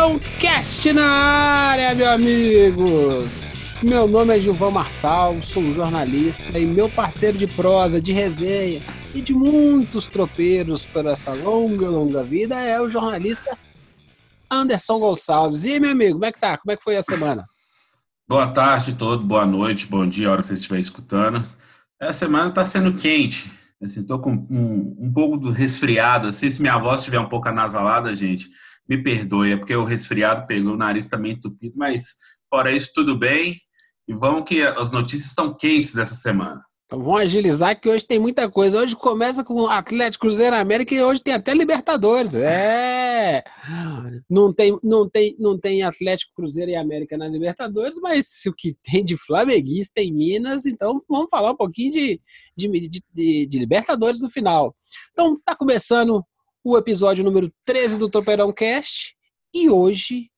Tropeirão Cast na área, meus amigos! Meu nome é Gilvão Marçal, sou jornalista e meu parceiro de prosa, de resenha e de muitos tropeiros por essa longa, longa vida é o jornalista Anderson Gonçalves. E meu amigo, como é que tá? Como é que foi a semana? Boa tarde todo, boa noite, bom dia, a hora que você estiver escutando. Essa semana tá sendo quente, assim, tô com um, um pouco do resfriado, assim, se minha voz estiver um pouco anasalada, gente, me perdoe, é porque o resfriado pegou o nariz também entupido, mas fora isso, tudo bem. E vamos que as notícias são quentes dessa semana. Então vamos agilizar que hoje tem muita coisa. Hoje começa com Atlético Cruzeiro América e hoje tem até Libertadores. É. Não tem, não tem, não tem Atlético Cruzeiro e América na Libertadores, mas o que tem de flamenguista em Minas, então vamos falar um pouquinho de, de, de, de Libertadores no final. Então tá começando o episódio número 13 do Tropeirão Cast e hoje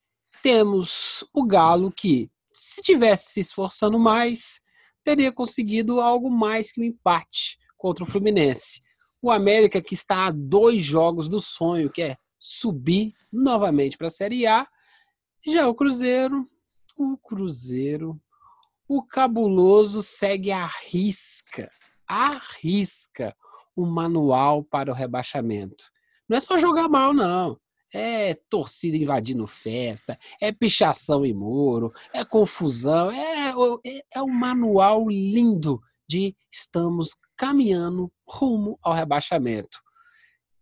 temos o Galo que, se tivesse se esforçando mais, teria conseguido algo mais que um empate contra o Fluminense. O América que está a dois jogos do sonho, que é subir novamente para a Série A. Já o Cruzeiro, o Cruzeiro, o cabuloso segue a risca, a risca o manual para o rebaixamento. Não é só jogar mal, não. É torcida invadindo festa, é pichação em muro, é confusão, é, é, é um manual lindo de estamos caminhando rumo ao rebaixamento.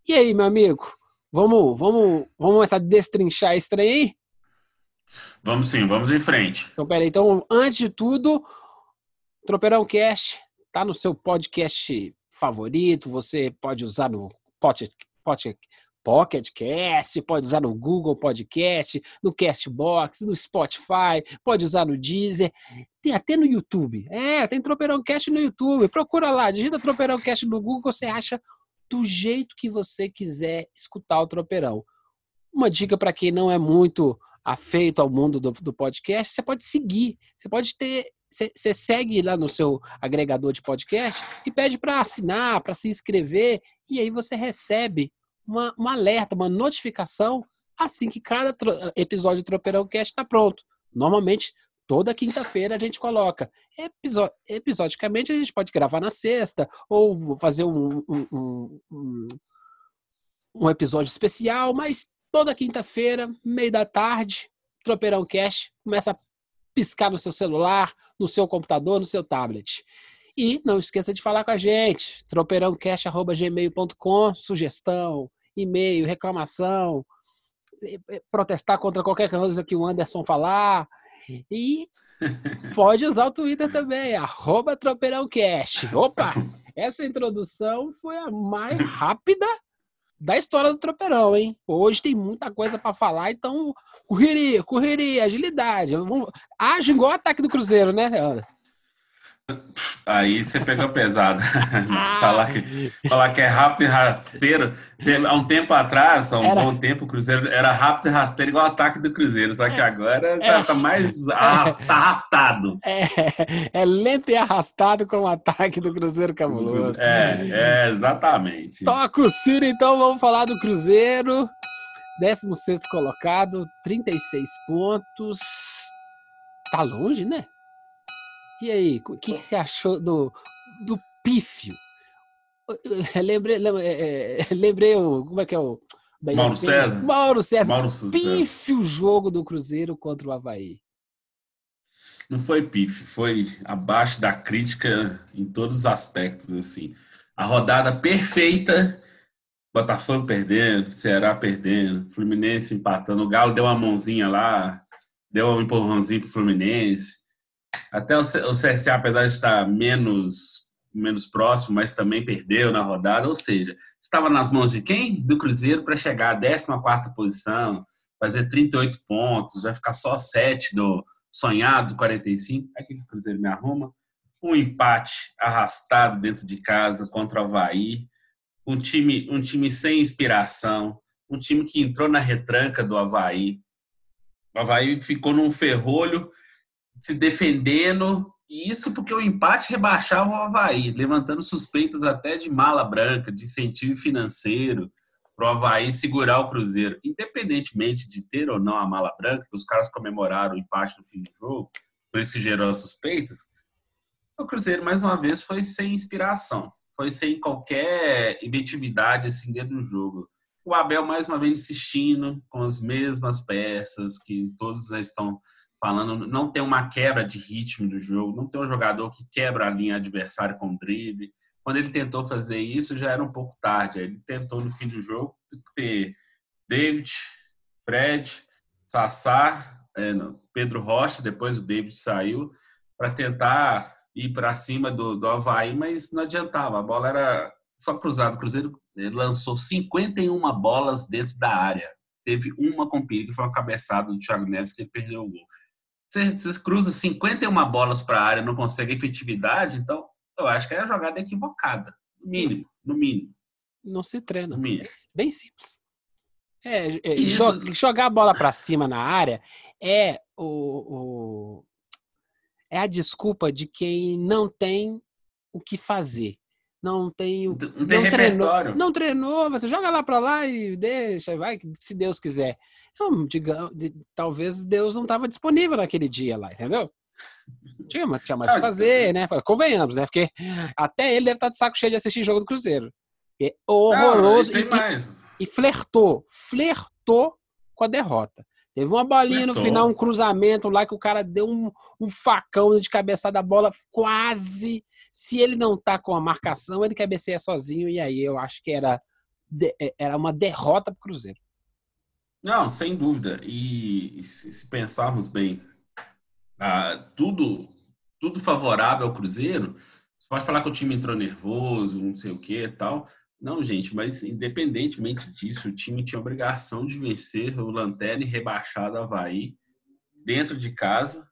E aí, meu amigo? Vamos, vamos, vamos começar a destrinchar esse trem aí? Vamos sim, vamos em frente. Então, peraí. Então, antes de tudo, Tropeirão Cast tá no seu podcast favorito. Você pode usar no Pocket, Pocket, Pocket Cast, pode usar no Google Podcast, no Castbox, no Spotify, pode usar no Deezer, tem até no YouTube. É, tem Tropeirão Cast no YouTube. Procura lá, digita Tropeirão Cast no Google, você acha do jeito que você quiser escutar o Tropeirão. Uma dica para quem não é muito afeito ao mundo do, do podcast, você pode seguir, você pode ter você segue lá no seu agregador de podcast e pede para assinar, para se inscrever, e aí você recebe uma, um alerta, uma notificação assim que cada episódio do Tropeirão Cast está pronto. Normalmente, toda quinta-feira a gente coloca. Episo episodicamente, a gente pode gravar na sexta, ou fazer um, um, um, um episódio especial, mas toda quinta-feira, meio da tarde, Tropeirão Cast começa a piscar no seu celular, no seu computador, no seu tablet. E não esqueça de falar com a gente, tropeirãocast.gmail.com, sugestão, e-mail, reclamação, protestar contra qualquer coisa que o Anderson falar. E pode usar o Twitter também, arroba tropeirãocast. Opa! Essa introdução foi a mais rápida da história do tropeirão, hein? Hoje tem muita coisa para falar, então correria, correria, agilidade. Age igual o ataque do Cruzeiro, né, Anderson? Aí você pegou pesado. Falar, que, falar que é rápido e rasteiro. Há um tempo atrás, há um era... bom tempo, o Cruzeiro era rápido e rasteiro igual o ataque do Cruzeiro. Só que é. agora é. tá, tá, mais arrasta, arrastado. É, é lento e arrastado com o ataque do Cruzeiro cabuloso. É, é exatamente. Toca o Ciro, então vamos falar do Cruzeiro. 16 colocado, 36 pontos. Tá longe, né? E aí, o que, que você achou do, do pífio? Lembrei, lembrei, é, é, lembrei o. Como é que é o. Mauro César. Mauro César. Mauro César. Pífio jogo do Cruzeiro contra o Havaí. Não foi pífio, foi abaixo da crítica em todos os aspectos. assim. A rodada perfeita, Botafogo perdendo, Ceará perdendo, Fluminense empatando, o Galo deu uma mãozinha lá, deu um empurrãozinho pro Fluminense. Até o CSA, apesar de estar menos menos próximo, mas também perdeu na rodada. Ou seja, estava nas mãos de quem? Do Cruzeiro para chegar à 14 posição, fazer 38 pontos, vai ficar só 7 do sonhado 45. Aqui que o Cruzeiro me arruma. Um empate arrastado dentro de casa contra o Havaí. Um time, um time sem inspiração. Um time que entrou na retranca do Havaí. O Havaí ficou num ferrolho se defendendo e isso porque o empate rebaixava o Havaí, levantando suspeitas até de mala branca, de incentivo financeiro, para o Havaí segurar o Cruzeiro. Independentemente de ter ou não a mala branca, os caras comemoraram o empate no fim do jogo, por isso que gerou as suspeitas, o Cruzeiro, mais uma vez, foi sem inspiração, foi sem qualquer efetividade assim, dentro do jogo. O Abel, mais uma vez, insistindo com as mesmas peças que todos já estão falando, não tem uma quebra de ritmo do jogo, não tem um jogador que quebra a linha adversária com drible. Quando ele tentou fazer isso, já era um pouco tarde. Ele tentou no fim do jogo ter David, Fred, Sassá, é, Pedro Rocha, depois o David saiu, para tentar ir para cima do, do Havaí, mas não adiantava. A bola era só cruzada. O Cruzeiro lançou 51 bolas dentro da área. Teve uma com perigo, que foi uma cabeçada do Thiago Neves, que ele perdeu o gol. Você, você cruza 51 bolas para a área não consegue efetividade, então eu acho que é a jogada equivocada. No mínimo, no mínimo. Não se treina. Bem simples. É, é jogar a bola para cima na área é o, o, é a desculpa de quem não tem o que fazer. Não tem, não, tem não treinou, não treinou, você joga lá para lá e deixa, vai, se Deus quiser. Então, diga, talvez Deus não estava disponível naquele dia lá, entendeu? Tinha, tinha mais o que fazer, né? Convenhamos, né? Porque até ele deve estar de saco cheio de assistir jogo do Cruzeiro. É horroroso. Não, e, e, flertou, flertou com a derrota. Teve uma bolinha flertou. no final, um cruzamento lá que o cara deu um, um facão de cabeçada da bola, quase. Se ele não tá com a marcação, ele cabeceia sozinho. E aí eu acho que era, era uma derrota pro Cruzeiro. Não, sem dúvida. E, se pensarmos bem, ah, tudo, tudo favorável ao Cruzeiro, você pode falar que o time entrou nervoso, não sei o que tal. Não, gente, mas independentemente disso, o time tinha obrigação de vencer o Lanterna e rebaixado Havaí dentro de casa.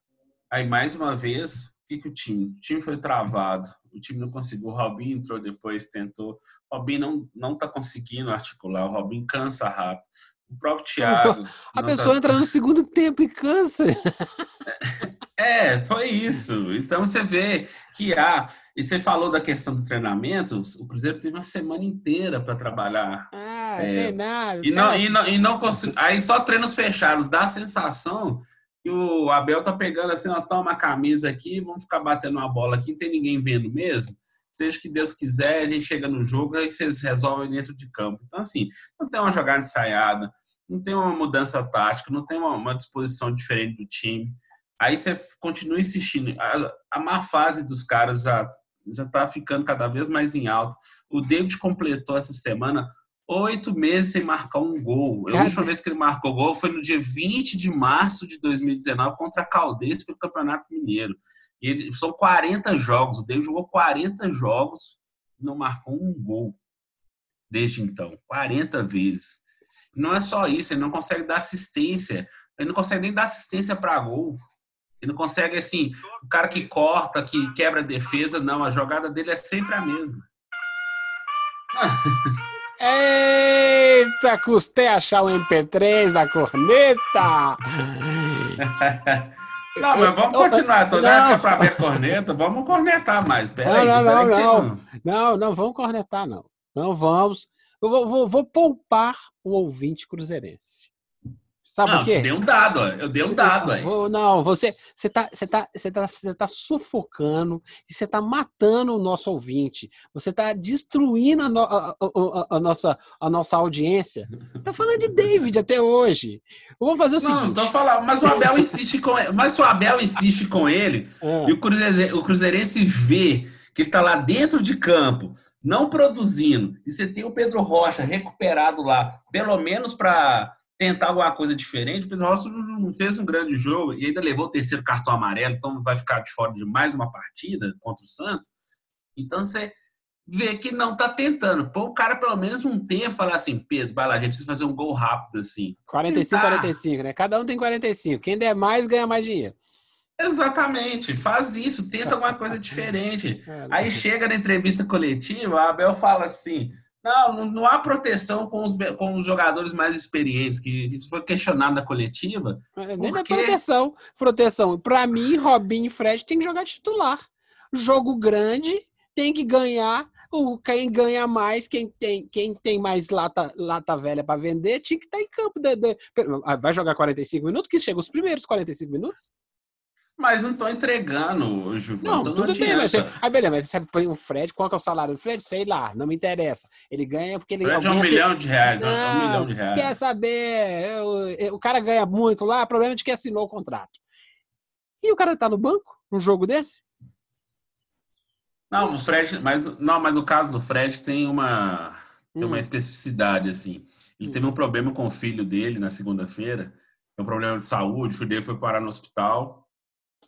Aí, mais uma vez, o que, que o time? O time foi travado, o time não conseguiu. O Robinho entrou depois, tentou. O Robinho não, não tá conseguindo articular, o Robinho cansa rápido o próprio Thiago. A pessoa tá... entra no segundo tempo e cansa. É, foi isso. Então você vê que há. E você falou da questão do treinamento, o Cruzeiro teve uma semana inteira para trabalhar. Ah, é, nada. E não, e não, e não consegui, Aí só treinos fechados, dá a sensação que o Abel tá pegando assim, ó, toma a camisa aqui, vamos ficar batendo uma bola aqui, não tem ninguém vendo mesmo. Seja que Deus quiser, a gente chega no jogo, aí vocês resolvem dentro de campo. Então, assim, não tem uma jogada ensaiada, não tem uma mudança tática, não tem uma, uma disposição diferente do time. Aí você continua insistindo. A, a má fase dos caras já já está ficando cada vez mais em alto. O David completou essa semana oito meses sem marcar um gol. A última vez que ele marcou gol foi no dia 20 de março de 2019 contra a Caldense pelo Campeonato Mineiro. E ele, são 40 jogos. O David jogou 40 jogos e não marcou um gol desde então. 40 vezes. Não é só isso, ele não consegue dar assistência. Ele não consegue nem dar assistência para gol. Ele não consegue, assim, o cara que corta, que quebra a defesa, não. A jogada dele é sempre a mesma. Eita, custei achar o MP3 da corneta! Não, mas vamos continuar. Tô dando para ver corneta. Vamos cornetar mais. Pera não, aí, não, não, não, não. Não, vamos cornetar, não. Não vamos. Eu vou, vou, vou poupar o ouvinte cruzeirense. Sabe não, por quê? Eu dei um dado, eu dei um dado aí. Não, você você tá, você tá, você tá, você tá sufocando e você tá matando o nosso ouvinte. Você tá destruindo a, no, a, a, a nossa, a nossa audiência. Tá falando de David até hoje. Eu vou fazer o não, seguinte. Não, falando, mas o Abel insiste com ele, mas o Abel insiste com ele é. e o Cruzeirense, o Cruzeirense vê que ele tá lá dentro de campo, não produzindo, e você tem o Pedro Rocha recuperado lá, pelo menos para tentar alguma coisa diferente. O Pedro Rocha não fez um grande jogo e ainda levou o terceiro cartão amarelo, então vai ficar de fora de mais uma partida contra o Santos. Então você vê que não tá tentando. Pô, o cara pelo menos um tempo falar assim, Pedro, vai lá, a gente precisa fazer um gol rápido assim. 45, Tentar. 45, né? Cada um tem 45. Quem der mais ganha mais dinheiro. Exatamente, faz isso, tenta alguma coisa diferente. É, Aí chega na entrevista coletiva, a Abel fala assim: não, não há proteção com os, com os jogadores mais experientes, que foi questionado na coletiva. É, nem porque... proteção. Proteção. Para mim, Robinho e Fred tem que jogar titular. Jogo grande, tem que ganhar. O, quem ganha mais, quem tem, quem tem mais lata, lata velha para vender, tinha que estar tá em campo. De, de, vai jogar 45 minutos, que chega os primeiros 45 minutos? Mas não estou entregando, Juvão. Não, tudo não bem, mas aí beleza, mas você põe o Fred, qual que é o salário do Fred? Sei lá, não me interessa. Ele ganha porque ele Fred é um milhão de reais, não, é um milhão de reais. Quer saber, eu, o cara ganha muito lá, problema é de que assinou o contrato. E o cara tá no banco, num jogo desse? Não, o Fred, mas não, mas no caso do Fred tem uma tem uma hum. especificidade assim. Ele hum. teve um problema com o filho dele na segunda-feira, um problema de saúde, o filho dele foi parar no hospital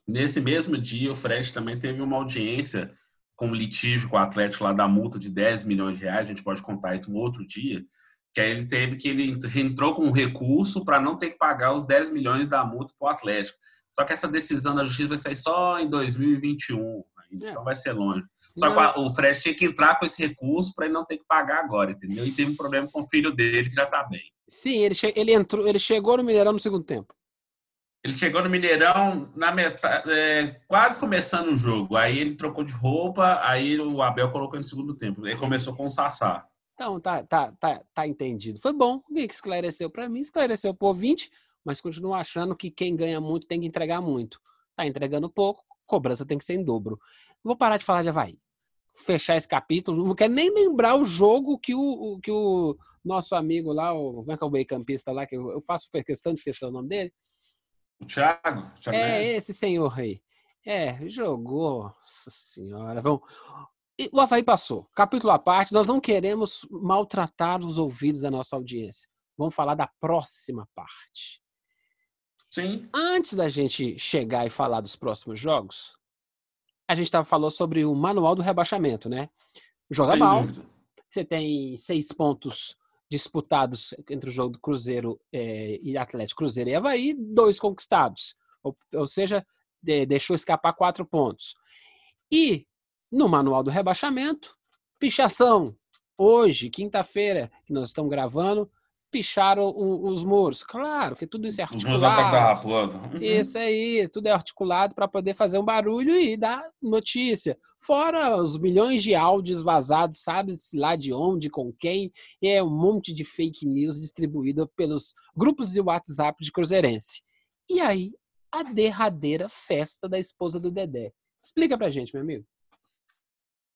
Nesse mesmo dia, o Fred também teve uma audiência com litígio com o Atlético lá da multa de 10 milhões de reais, a gente pode contar isso no outro dia, que aí ele teve que ele entrou com um recurso para não ter que pagar os 10 milhões da multa para o Atlético. Só que essa decisão da justiça vai sair só em 2021, então é. vai ser longe. Só que o Fred tinha que entrar com esse recurso para ele não ter que pagar agora, entendeu? E teve um problema com o filho dele que já está bem. Sim, ele, ele entrou, ele chegou no Mineirão no segundo tempo. Ele chegou no Mineirão na metade, é, quase começando o jogo. Aí ele trocou de roupa, aí o Abel colocou no segundo tempo. Ele começou com o Sassá. Então, tá, tá, tá, tá entendido. Foi bom. O que esclareceu para mim? Esclareceu por 20, mas continuo achando que quem ganha muito tem que entregar muito. Tá entregando pouco, cobrança tem que ser em dobro. Vou parar de falar de Havaí. Fechar esse capítulo. Não quero nem lembrar o jogo que o, que o nosso amigo lá, o, como é que é o meio campista lá, que eu faço questão de esquecer o nome dele o Thiago? Thiago é, Neves. esse senhor aí. É, jogou. Nossa senhora. Vamos. O Havaí passou. Capítulo à parte, nós não queremos maltratar os ouvidos da nossa audiência. Vamos falar da próxima parte. Sim. Antes da gente chegar e falar dos próximos jogos, a gente tava, falou sobre o manual do rebaixamento, né? Joga Sem mal. Dúvida. Você tem seis pontos disputados entre o jogo do Cruzeiro é, e Atlético Cruzeiro e Havaí, dois conquistados. Ou, ou seja, de, deixou escapar quatro pontos. E no manual do rebaixamento, pichação. Hoje, quinta-feira, que nós estamos gravando, picharam os muros. Claro que tudo isso é articulado. Uhum. Isso aí, tudo é articulado para poder fazer um barulho e dar notícia. Fora os milhões de áudios vazados, sabe-se lá de onde, com quem, e é um monte de fake news distribuído pelos grupos de WhatsApp de Cruzeirense. E aí, a derradeira festa da esposa do Dedé. Explica pra gente, meu amigo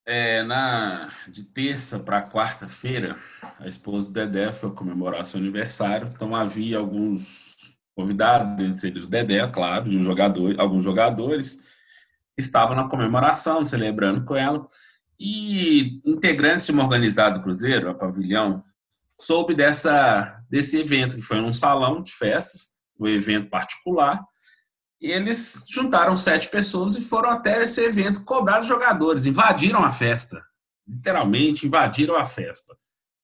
é, na, de terça para quarta-feira, a esposa do Dedé foi comemorar seu aniversário, então havia alguns convidados, entre eles o Dedé, claro, de um jogador, alguns jogadores, estavam na comemoração, celebrando com ela, e integrantes de uma organizada do Cruzeiro, a Pavilhão, soube dessa, desse evento, que foi num salão de festas, um evento particular, e eles juntaram sete pessoas e foram até esse evento cobrar os jogadores, invadiram a festa. Literalmente, invadiram a festa.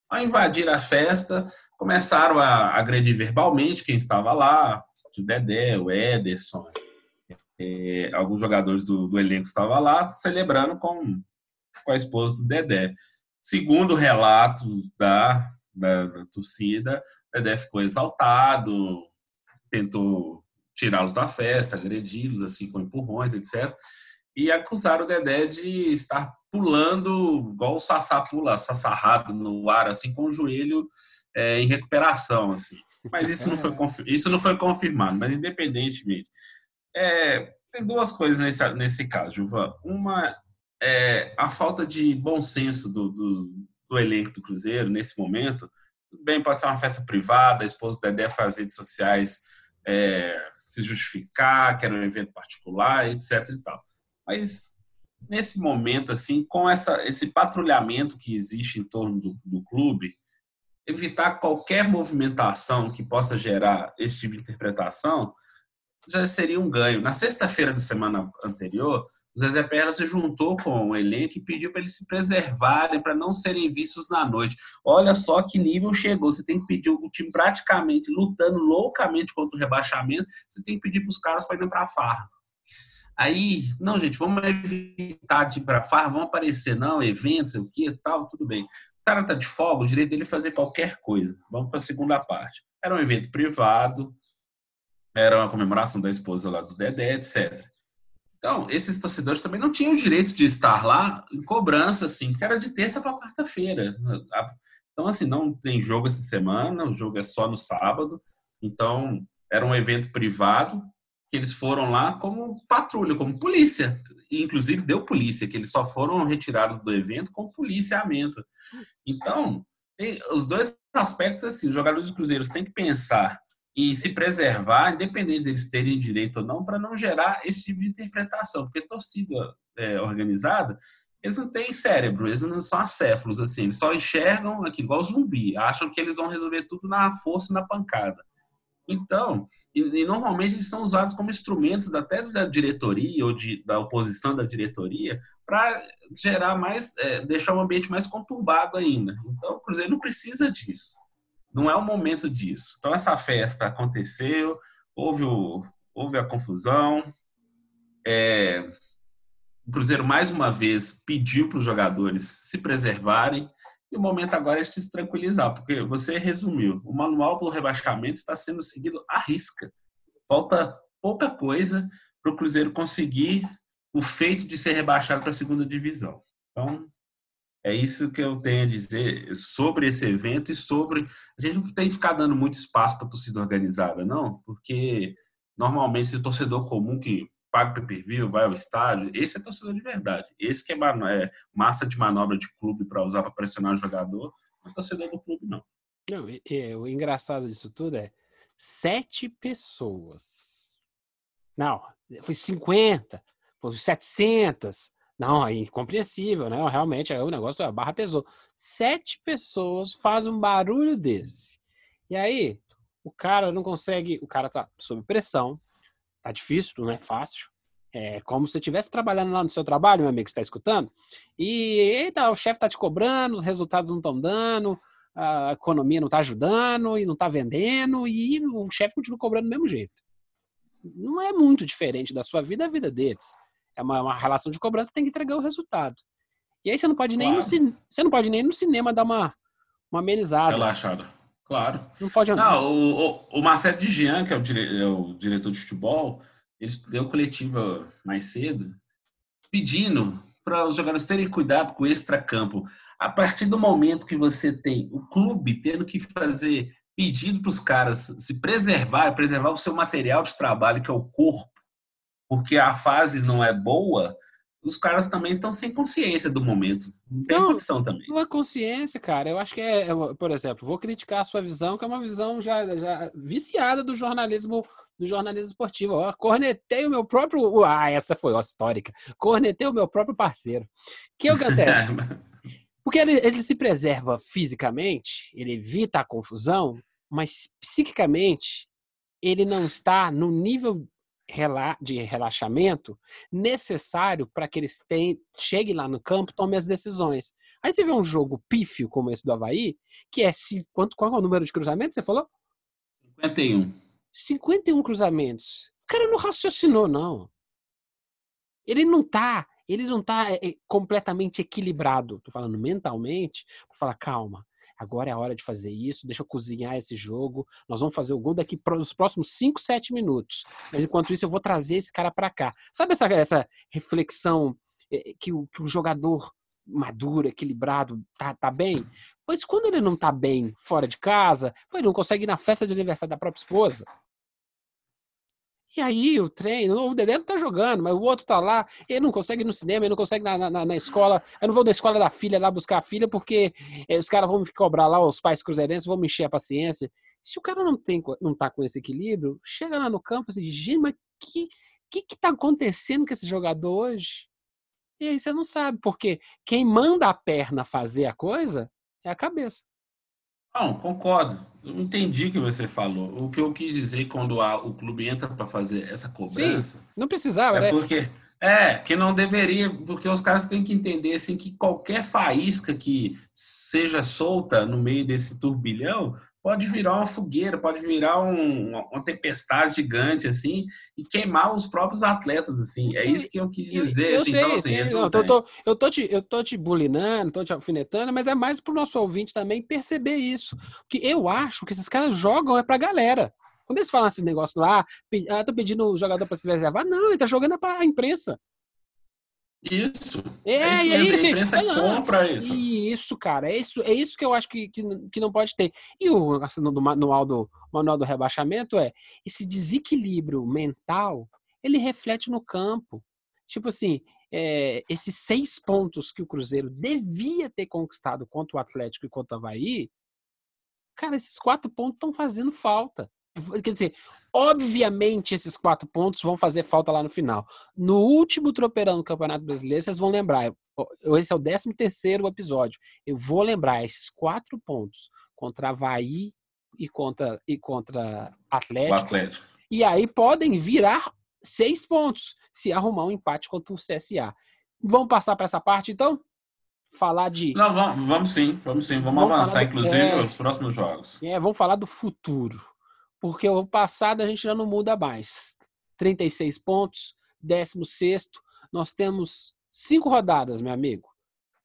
Ao invadir a festa, começaram a agredir verbalmente quem estava lá, o Dedé, o Ederson, é, alguns jogadores do, do elenco estavam lá, celebrando com, com a esposa do Dedé. Segundo relatos da, da, da torcida, o Dedé ficou exaltado, tentou tirá-los da festa, agredi-los assim com empurrões, etc. E acusaram o Dedé de estar pulando igual o Sassá pula, sassarrado no ar, assim, com o joelho é, em recuperação, assim. Mas isso não foi, isso não foi confirmado, mas independentemente. É, tem duas coisas nesse, nesse caso, Juvan. Uma é a falta de bom senso do, do, do elenco do Cruzeiro nesse momento. Bem, pode ser uma festa privada, a esposa do Dedé faz redes sociais é, se justificar, que era um evento particular, etc. E tal. Mas nesse momento, assim, com essa, esse patrulhamento que existe em torno do, do clube, evitar qualquer movimentação que possa gerar esse tipo de interpretação já seria um ganho. Na sexta-feira da semana anterior, o Zezé Perla se juntou com o elenco e pediu para eles se preservarem, para não serem vistos na noite. Olha só que nível chegou. Você tem que pedir o time praticamente lutando loucamente contra o rebaixamento. Você tem que pedir para os caras para irem para a farra. Aí, não, gente, vamos evitar de ir para farra, vão aparecer, não, eventos, o que, tal, tudo bem. O cara tá de folga, o direito dele é fazer qualquer coisa. Vamos para a segunda parte. Era um evento privado, era uma comemoração da esposa lá do Dedé, etc. Então, esses torcedores também não tinham o direito de estar lá em cobrança, assim, porque era de terça para quarta-feira. Então, assim, não tem jogo essa semana, o jogo é só no sábado. Então, era um evento privado, que eles foram lá como patrulha, como polícia. E, inclusive deu polícia, que eles só foram retirados do evento com policiamento. Então, os dois aspectos assim, os jogadores dos cruzeiros têm que pensar e se preservar, independente deles terem direito ou não, para não gerar esse tipo de interpretação, porque torcida é, organizada, eles não têm cérebro, eles não são acéfalos, assim, eles só enxergam aqui igual zumbi, acham que eles vão resolver tudo na força, na pancada. Então, e, e, normalmente eles são usados como instrumentos até da diretoria ou de, da oposição da diretoria para gerar mais, é, deixar o ambiente mais conturbado ainda. Então, o Cruzeiro não precisa disso. Não é o momento disso. Então, essa festa aconteceu, houve, o, houve a confusão. É, o Cruzeiro, mais uma vez, pediu para os jogadores se preservarem e o momento agora é de se tranquilizar, porque você resumiu. O manual do rebaixamento está sendo seguido à risca. Falta pouca coisa para o Cruzeiro conseguir o feito de ser rebaixado para a segunda divisão. Então, é isso que eu tenho a dizer sobre esse evento e sobre. A gente não tem que ficar dando muito espaço para a torcida organizada, não, porque normalmente o torcedor comum que paga pay-per-view, vai ao estádio, esse é torcedor de verdade. Esse que é, é massa de manobra de clube para usar para pressionar o jogador, não é torcedor do clube, não. Não, o engraçado disso tudo é sete pessoas. Não, foi 50, foi 700. Não, é incompreensível, né? Realmente, o negócio, a barra pesou. Sete pessoas fazem um barulho desse. E aí, o cara não consegue, o cara tá sob pressão, Tá difícil, não é fácil. É como se você estivesse trabalhando lá no seu trabalho, meu amigo, que está escutando, e eita, o chefe está te cobrando, os resultados não estão dando, a economia não está ajudando e não está vendendo, e o chefe continua cobrando do mesmo jeito. Não é muito diferente da sua vida a vida deles. É uma, uma relação de cobrança, tem que entregar o resultado. E aí você não pode nem claro. no, você não pode nem no cinema dar uma, uma amenizada. Relaxada. Claro. Não pode andar. Não, o, o, o Marcelo de Jean, que é o, dire, é o diretor de futebol, ele deu coletiva mais cedo, pedindo para os jogadores terem cuidado com o extracampo. A partir do momento que você tem o clube tendo que fazer pedido para os caras se preservar, preservar o seu material de trabalho, que é o corpo, porque a fase não é boa, os caras também estão sem consciência do momento. Não tem não, condição também. Não é consciência, cara. Eu acho que é, é, por exemplo, vou criticar a sua visão, que é uma visão já, já viciada do jornalismo do jornalismo esportivo. Ó, cornetei o meu próprio. Ah, essa foi ó, histórica. Cornetei o meu próprio parceiro. O que acontece? Porque ele, ele se preserva fisicamente, ele evita a confusão, mas psiquicamente ele não está no nível de relaxamento necessário para que eles tenham, cheguem lá no campo tomem as decisões. Aí você vê um jogo pífio como esse do Havaí, que é. Quanto, qual é o número de cruzamentos? Você falou? 51. 51 cruzamentos. O cara não raciocinou, não. Ele não tá, ele não tá é, completamente equilibrado. Tô falando mentalmente, para falar, calma, agora é a hora de fazer isso, deixa eu cozinhar esse jogo, nós vamos fazer o gol daqui para os próximos 5, 7 minutos. Mas enquanto isso eu vou trazer esse cara para cá. Sabe essa, essa reflexão eh, que o, que o jogador maduro, equilibrado, tá, tá bem? Pois quando ele não tá bem fora de casa, ele não consegue ir na festa de aniversário da própria esposa, e aí o treino, o Dedé não tá jogando, mas o outro tá lá, ele não consegue ir no cinema, ele não consegue na, na, na escola. Eu não vou na escola da filha lá buscar a filha, porque é, os caras vão me cobrar lá, os pais cruzeirenses vão me encher a paciência. Se o cara não, tem, não tá com esse equilíbrio, chega lá no campo e diz, gente, mas que, que que tá acontecendo com esse jogador hoje? E aí você não sabe, porque quem manda a perna fazer a coisa é a cabeça. Não, concordo. Eu entendi o que você falou. O que eu quis dizer quando a, o clube entra para fazer essa cobrança. Sim, não precisava, é né? Porque, é, que não deveria, porque os caras têm que entender assim, que qualquer faísca que seja solta no meio desse turbilhão pode virar uma fogueira, pode virar um, uma tempestade gigante, assim, e queimar os próprios atletas, assim. É isso que eu quis dizer. Eu, assim, sei, então, assim, sei. Não, eu, tô, eu, tô te, eu tô te bulinando, tô te alfinetando, mas é mais pro nosso ouvinte também perceber isso. Porque eu acho que esses caras jogam é pra galera. Quando eles falam esse negócio lá, ah, tô pedindo o jogador para se reservar, não, ele tá jogando é para a imprensa. Isso. É, é isso, mesmo, a imprensa é, compra isso. Isso, cara. É isso, é isso que eu acho que, que, que não pode ter. E o assim, no manual do, manual do rebaixamento é esse desequilíbrio mental, ele reflete no campo. Tipo assim, é, esses seis pontos que o Cruzeiro devia ter conquistado contra o Atlético e contra o Havaí, cara, esses quatro pontos estão fazendo falta. Quer dizer, obviamente esses quatro pontos vão fazer falta lá no final. No último tropeirão do Campeonato Brasileiro, vocês vão lembrar. Esse é o 13 terceiro episódio. Eu vou lembrar esses quatro pontos contra Havaí e contra, e contra Atlético. Atlético. E aí podem virar seis pontos se arrumar um empate contra o CSA. Vamos passar para essa parte, então? Falar de. Não, vamos, vamos sim, vamos sim. Vamos, vamos avançar, do... inclusive, é... os próximos jogos. É, vamos falar do futuro porque o passado a gente já não muda mais. 36 pontos, 16. Nós temos cinco rodadas, meu amigo.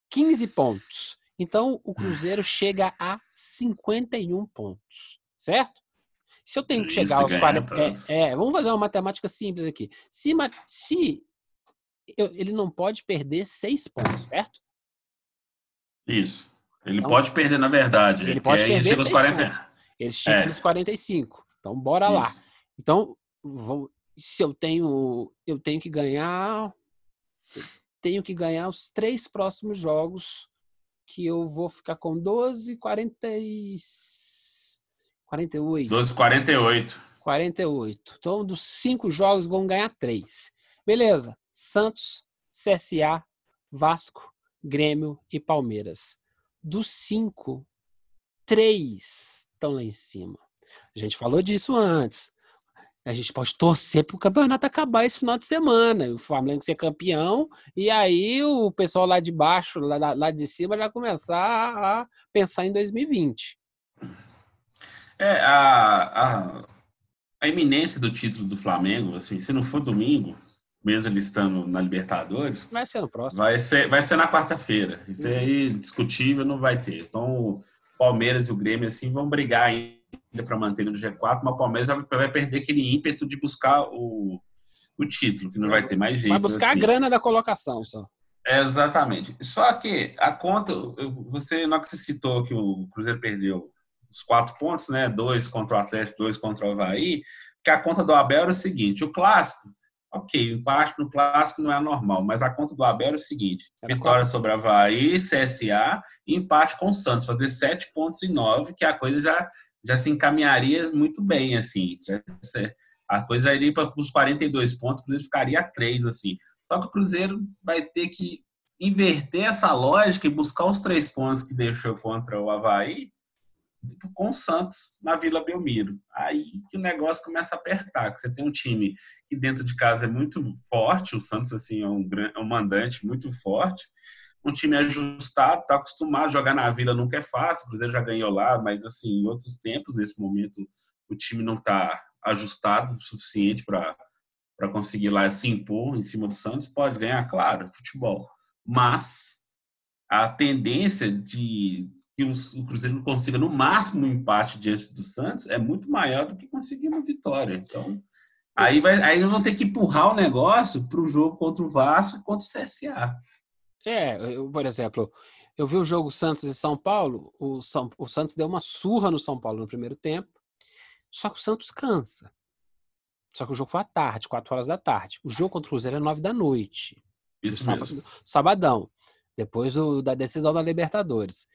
15 pontos. Então o Cruzeiro chega a 51 pontos, certo? Se eu tenho que chegar aos 40. É, é, vamos fazer uma matemática simples aqui. Se, se eu, ele não pode perder seis pontos, certo? Isso. Ele então, pode perder, na verdade. Ele pode perder. Ele chega aos 40. Pontos. Ele chega é. nos 45. Então, bora Isso. lá. Então, vou, se eu tenho, eu tenho que ganhar, tenho que ganhar os três próximos jogos, que eu vou ficar com 12, 40 e... 48. 12, 48. 48. Então, dos cinco jogos, vão ganhar três. Beleza. Santos, CSA, Vasco, Grêmio e Palmeiras. Dos cinco, três estão lá em cima. A gente falou disso antes. A gente pode torcer para o campeonato acabar esse final de semana, o Flamengo ser campeão, e aí o pessoal lá de baixo, lá, lá de cima, já começar a pensar em 2020. É, a, a, a iminência do título do Flamengo, assim, se não for domingo, mesmo ele estando na Libertadores. Vai ser no próximo. Vai ser, vai ser na quarta-feira. Isso aí, discutível, não vai ter. Então, o Palmeiras e o Grêmio, assim, vão brigar ainda para manter no G4, mas o Palmeiras vai perder aquele ímpeto de buscar o, o título, que não vai ter mais jeito. Vai buscar assim. a grana da colocação só. Exatamente. Só que a conta, você, na que você citou que o Cruzeiro perdeu os quatro pontos, né? Dois contra o Atlético, dois contra o Havaí, que a conta do Abel era o seguinte: o clássico, ok, o empate no clássico não é normal, mas a conta do Abel era o seguinte: era vitória quatro. sobre Havaí, CSA e empate com o Santos, fazer sete pontos e nove, que a coisa já já se encaminharia muito bem, assim. Já, a coisa já iria para os 42 pontos, o Cruzeiro ficaria a 3, assim. Só que o Cruzeiro vai ter que inverter essa lógica e buscar os três pontos que deixou contra o Havaí com o Santos na Vila Belmiro. Aí que o negócio começa a apertar, você tem um time que dentro de casa é muito forte, o Santos assim é um, é um mandante muito forte, um time ajustado, está acostumado a jogar na Vila, nunca é fácil. O Cruzeiro já ganhou lá, mas assim, em outros tempos, nesse momento, o time não está ajustado o suficiente para para conseguir lá se impor em cima do Santos, pode ganhar, claro, futebol. Mas a tendência de que o Cruzeiro consiga no máximo um empate diante do Santos é muito maior do que conseguir uma vitória. Então, aí, vai, aí vão ter que empurrar o negócio para o jogo contra o Vasco e contra o CSA. É, eu, por exemplo, eu vi o jogo Santos e São Paulo, o, São, o Santos deu uma surra no São Paulo no primeiro tempo, só que o Santos cansa. Só que o jogo foi à tarde, 4 horas da tarde. O jogo contra o Cruzeiro é 9 da noite. Isso sábado, mesmo. Sabadão. Depois do, da decisão da Libertadores.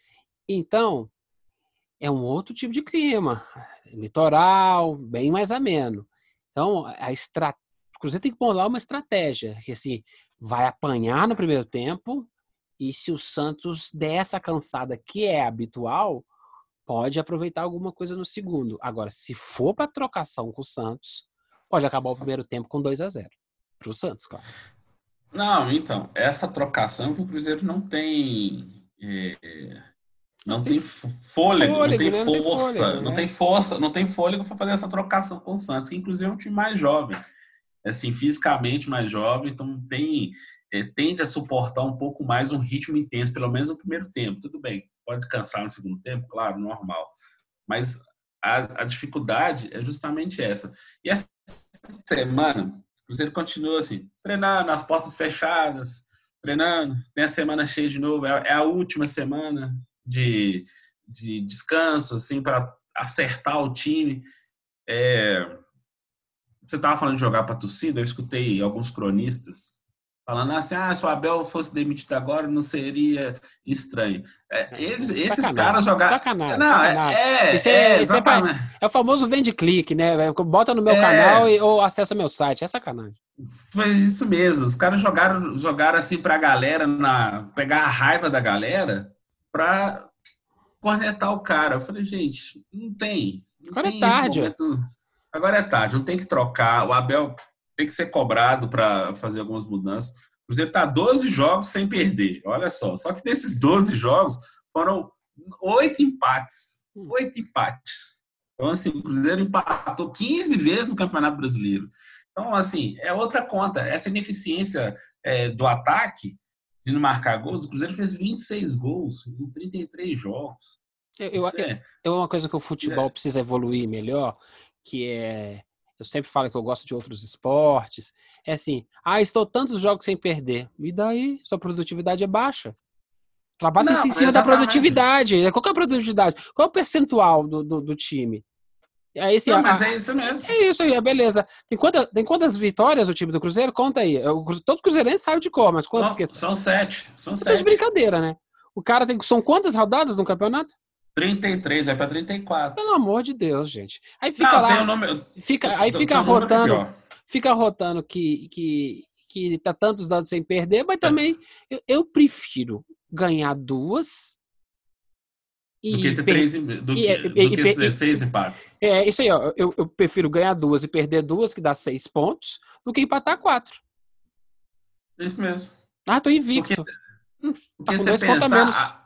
Então, é um outro tipo de clima. Litoral, bem mais ameno. Então, a estra... o Cruzeiro tem que pôr lá uma estratégia. Que assim, vai apanhar no primeiro tempo e se o Santos der essa cansada que é habitual, pode aproveitar alguma coisa no segundo. Agora, se for para trocação com o Santos, pode acabar o primeiro tempo com 2 a 0 para o Santos, claro. Não, então, essa trocação que o Cruzeiro não tem. É, não, tem, tem fôlego, fôlego, não tem né? força, não tem, fôlego, não né? tem força, não tem fôlego para fazer essa trocação com o Santos, que inclusive é um time mais jovem, assim, fisicamente mais jovem, então tem é, tende a suportar um pouco mais um ritmo intenso, pelo menos no primeiro tempo. Tudo bem, pode cansar no segundo tempo, claro, normal. Mas a, a dificuldade é justamente essa. E essa semana, o Cruzeiro continua assim, treinando, as portas fechadas, treinando, tem a semana cheia de novo, é, é a última semana de, de descanso, assim, para acertar o time. É, você estava falando de jogar para torcida, eu escutei alguns cronistas falando assim, ah, se o Abel fosse demitido agora, não seria estranho. É, é eles, sacanagem, esses caras jogaram. Sacanagem. Não, sacanagem. É, isso é, é, isso é, pra, é, o famoso vende clique, né? Bota no meu é. canal e, ou acessa meu site. É sacanagem. Foi isso mesmo. Os caras jogaram, jogaram assim pra galera, na, pegar a raiva da galera pra cornetar o cara. Eu falei, gente, não tem. Não agora tem é tarde. Agora é tarde, não tem que trocar. O Abel tem que ser cobrado para fazer algumas mudanças. O Cruzeiro está 12 jogos sem perder, olha só. Só que desses 12 jogos foram oito empates. Hum. Oito empates. Então, assim, o Cruzeiro empatou 15 vezes no Campeonato Brasileiro. Então, assim, é outra conta. Essa ineficiência é, do ataque de não marcar gols, o Cruzeiro fez 26 gols em 33 jogos. Eu, eu, é, é uma coisa que o futebol é. precisa evoluir melhor, que é eu sempre falo que eu gosto de outros esportes. É assim, ah, estou tantos jogos sem perder. E daí? Sua produtividade é baixa. Trabalha em cima da produtividade. Qual é a produtividade? Qual é o percentual do, do, do time? É Não, mas é isso mesmo. É isso aí, é beleza. Tem, quanta, tem quantas vitórias o time do Cruzeiro? Conta aí. O, todo Cruzeirense sabe de qual, mas quantas são, que São sete. São sete. de brincadeira, né? O cara tem. São quantas rodadas no campeonato? 33, vai para 34. Pelo amor de Deus, gente. Aí fica Não, lá. Nome, fica, aí fica rotando. Fica rotando que, que, que tá tantos dados sem perder, mas é. também eu, eu prefiro ganhar duas e do que ter três do que, e, do que e, seis empates. É, isso aí, ó. Eu, eu, prefiro ganhar duas e perder duas, que dá seis pontos, do que empatar quatro. Isso mesmo. Ah, tô invicto. Porque, hum, tá porque você pensar,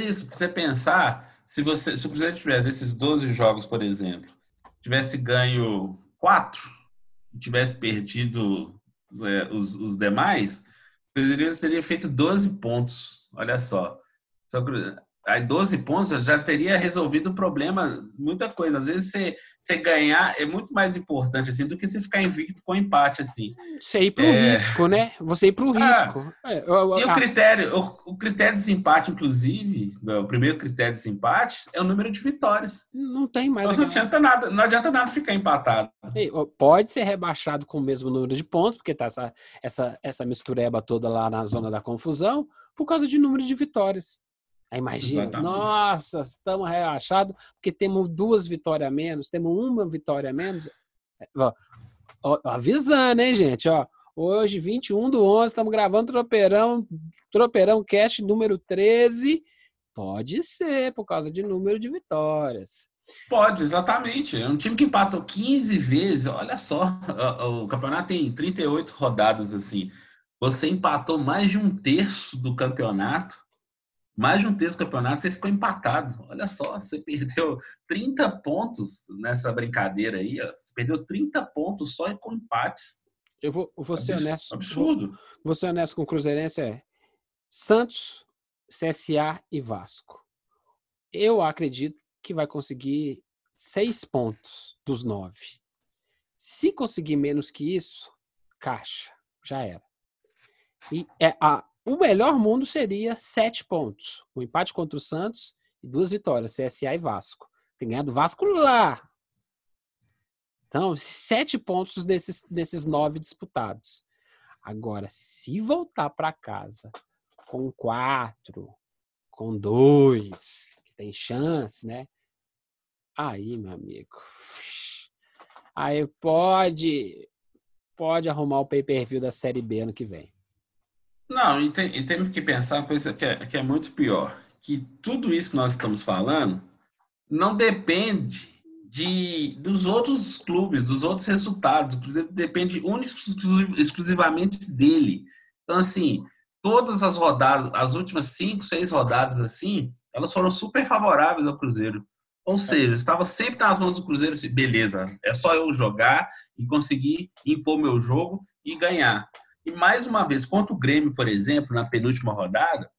isso, pra você pensar, se, você, se Cruzeiro tiver desses 12 jogos, por exemplo, tivesse ganho 4, tivesse perdido é, os, os demais, o Cruzeiro teria feito 12 pontos. Olha só. Aí 12 pontos já teria resolvido o problema, muita coisa. Às vezes você, você ganhar é muito mais importante assim do que você ficar invicto com empate assim. Você ir para o é... risco, né? Você ir para o ah, risco. É, eu, e o critério, o, o, critério de desempate, inclusive, o primeiro critério de desempate é o número de vitórias. Não tem mais. Então, não adianta nada, não adianta nada ficar empatado. Pode ser rebaixado com o mesmo número de pontos, porque tá essa, essa, essa mistureba toda lá na zona da confusão, por causa de número de vitórias. Aí imagina, Exatamente. nossa, estamos relaxados porque temos duas vitórias a menos, temos uma vitória a menos. Ó, ó, avisando, hein, gente? Ó, hoje, 21 do 11, estamos gravando Tropeirão, Tropeirão Cast número 13. Pode ser, por causa de número de vitórias. Pode, exatamente. É um time que empatou 15 vezes. Olha só, o campeonato tem 38 rodadas assim. Você empatou mais de um terço do campeonato mais de um terço do campeonato você ficou empatado. Olha só, você perdeu 30 pontos nessa brincadeira aí. Ó. Você perdeu 30 pontos só com empates. Eu vou, vou ser absurdo, honesto. Absurdo. Vou, vou ser honesto com o Cruzeirense. É Santos, CSA e Vasco. Eu acredito que vai conseguir seis pontos dos nove. Se conseguir menos que isso, caixa. Já era. E é a, o melhor mundo seria sete pontos. Um empate contra o Santos e duas vitórias, CSA e Vasco. Tem ganhado Vasco lá. Então, sete pontos desses, desses nove disputados. Agora, se voltar para casa com quatro, com dois, que tem chance, né? Aí, meu amigo. Aí pode pode arrumar o pay-per-view da Série B ano que vem. Não, e, tem, e temos que pensar uma coisa que é, que é muito pior. Que tudo isso que nós estamos falando não depende de, dos outros clubes, dos outros resultados. O Cruzeiro depende único exclusivamente dele. Então, assim, todas as rodadas, as últimas cinco, seis rodadas, assim, elas foram super favoráveis ao Cruzeiro. Ou seja, estava sempre nas mãos do Cruzeiro, assim, beleza, é só eu jogar e conseguir impor meu jogo e ganhar. E mais uma vez, contra o Grêmio, por exemplo, na penúltima rodada,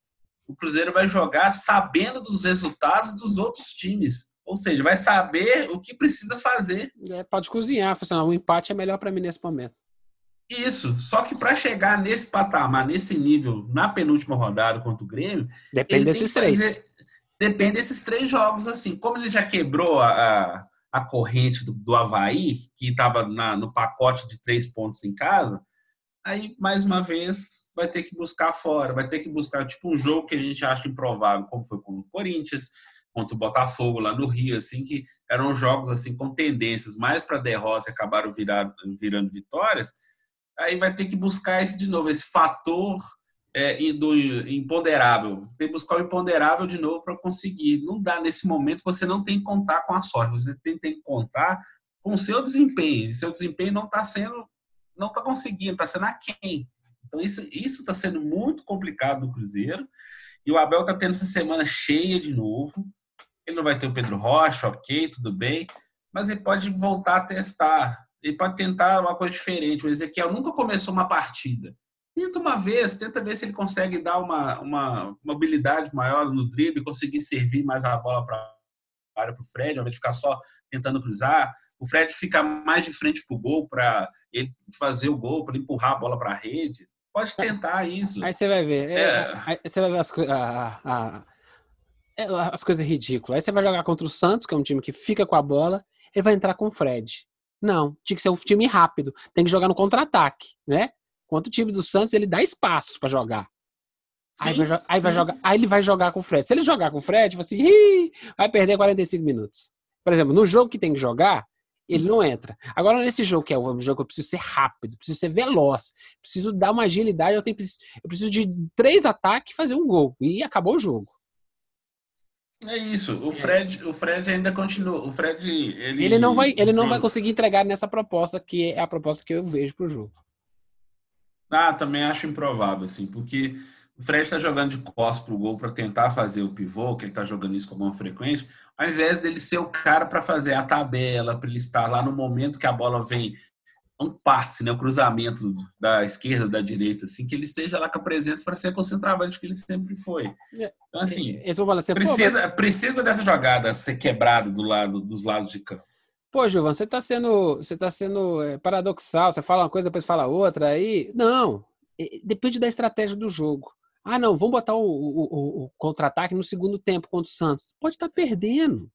o Cruzeiro vai jogar sabendo dos resultados dos outros times. Ou seja, vai saber o que precisa fazer. É, pode cozinhar, funcionar. Um empate é melhor para mim nesse momento. Isso. Só que para chegar nesse patamar, nesse nível, na penúltima rodada contra o Grêmio. Depende desses três. Fazer, depende desses três jogos, assim. Como ele já quebrou a, a, a corrente do, do Havaí, que estava no pacote de três pontos em casa, aí, mais uma vez, vai ter que buscar fora, vai ter que buscar, tipo, um jogo que a gente acha improvável, como foi com o Corinthians, contra o Botafogo lá no Rio, assim, que eram jogos, assim, com tendências mais para derrota e acabaram virado, virando vitórias, aí vai ter que buscar esse de novo, esse fator é, do imponderável. Tem que buscar o imponderável de novo para conseguir. Não dá nesse momento, você não tem que contar com a sorte, você tem, tem que contar com o seu desempenho. Seu desempenho não está sendo, não está conseguindo, está sendo aquém. Então isso está sendo muito complicado no Cruzeiro. E o Abel está tendo essa semana cheia de novo. Ele não vai ter o Pedro Rocha, ok, tudo bem. Mas ele pode voltar a testar. Ele pode tentar uma coisa diferente. O Ezequiel nunca começou uma partida. Tenta uma vez, tenta ver se ele consegue dar uma, uma mobilidade maior no drible, conseguir servir mais a bola para para o Fred, ao invés de ficar só tentando cruzar. O Fred fica mais de frente para o gol para ele fazer o gol, para empurrar a bola para a rede. Pode tentar isso. Aí você vai ver. É, é. Aí você vai ver as, a, a, é, as coisas ridículas. Aí você vai jogar contra o Santos, que é um time que fica com a bola, ele vai entrar com o Fred. Não, tinha que ser um time rápido. Tem que jogar no contra-ataque, né? Enquanto o time do Santos, ele dá espaço para jogar. Sim, aí, vai, aí vai, jogar, aí ele vai jogar com o Fred. Se ele jogar com o Fred, você assim, vai perder 45 minutos. Por exemplo, no jogo que tem que jogar, ele não entra. Agora, nesse jogo, que é um jogo que eu preciso ser rápido, preciso ser veloz, preciso dar uma agilidade, eu, tenho, eu preciso de três ataques e fazer um gol. E acabou o jogo. É isso. O Fred, o Fred ainda continua. O Fred, ele, ele não vai, ele não vai conseguir entregar nessa proposta que é a proposta que eu vejo para o jogo. Ah, também acho improvável, assim, porque o Fred está jogando de costas para o gol para tentar fazer o pivô, que ele está jogando isso com alguma frequência, ao invés dele ser o cara para fazer a tabela, para ele estar lá no momento que a bola vem, um passe, né, o cruzamento da esquerda, da direita, assim, que ele esteja lá com a presença para ser concentravante que ele sempre foi. É, então, assim, assim precisa, precisa dessa jogada ser quebrada do lado, dos lados de campo. Pô, Gilvan, você está sendo, você tá sendo é, paradoxal. Você fala uma coisa, depois fala outra. Aí, não. Depende da estratégia do jogo. Ah, não, vamos botar o, o, o contra-ataque no segundo tempo contra o Santos. Pode estar tá perdendo.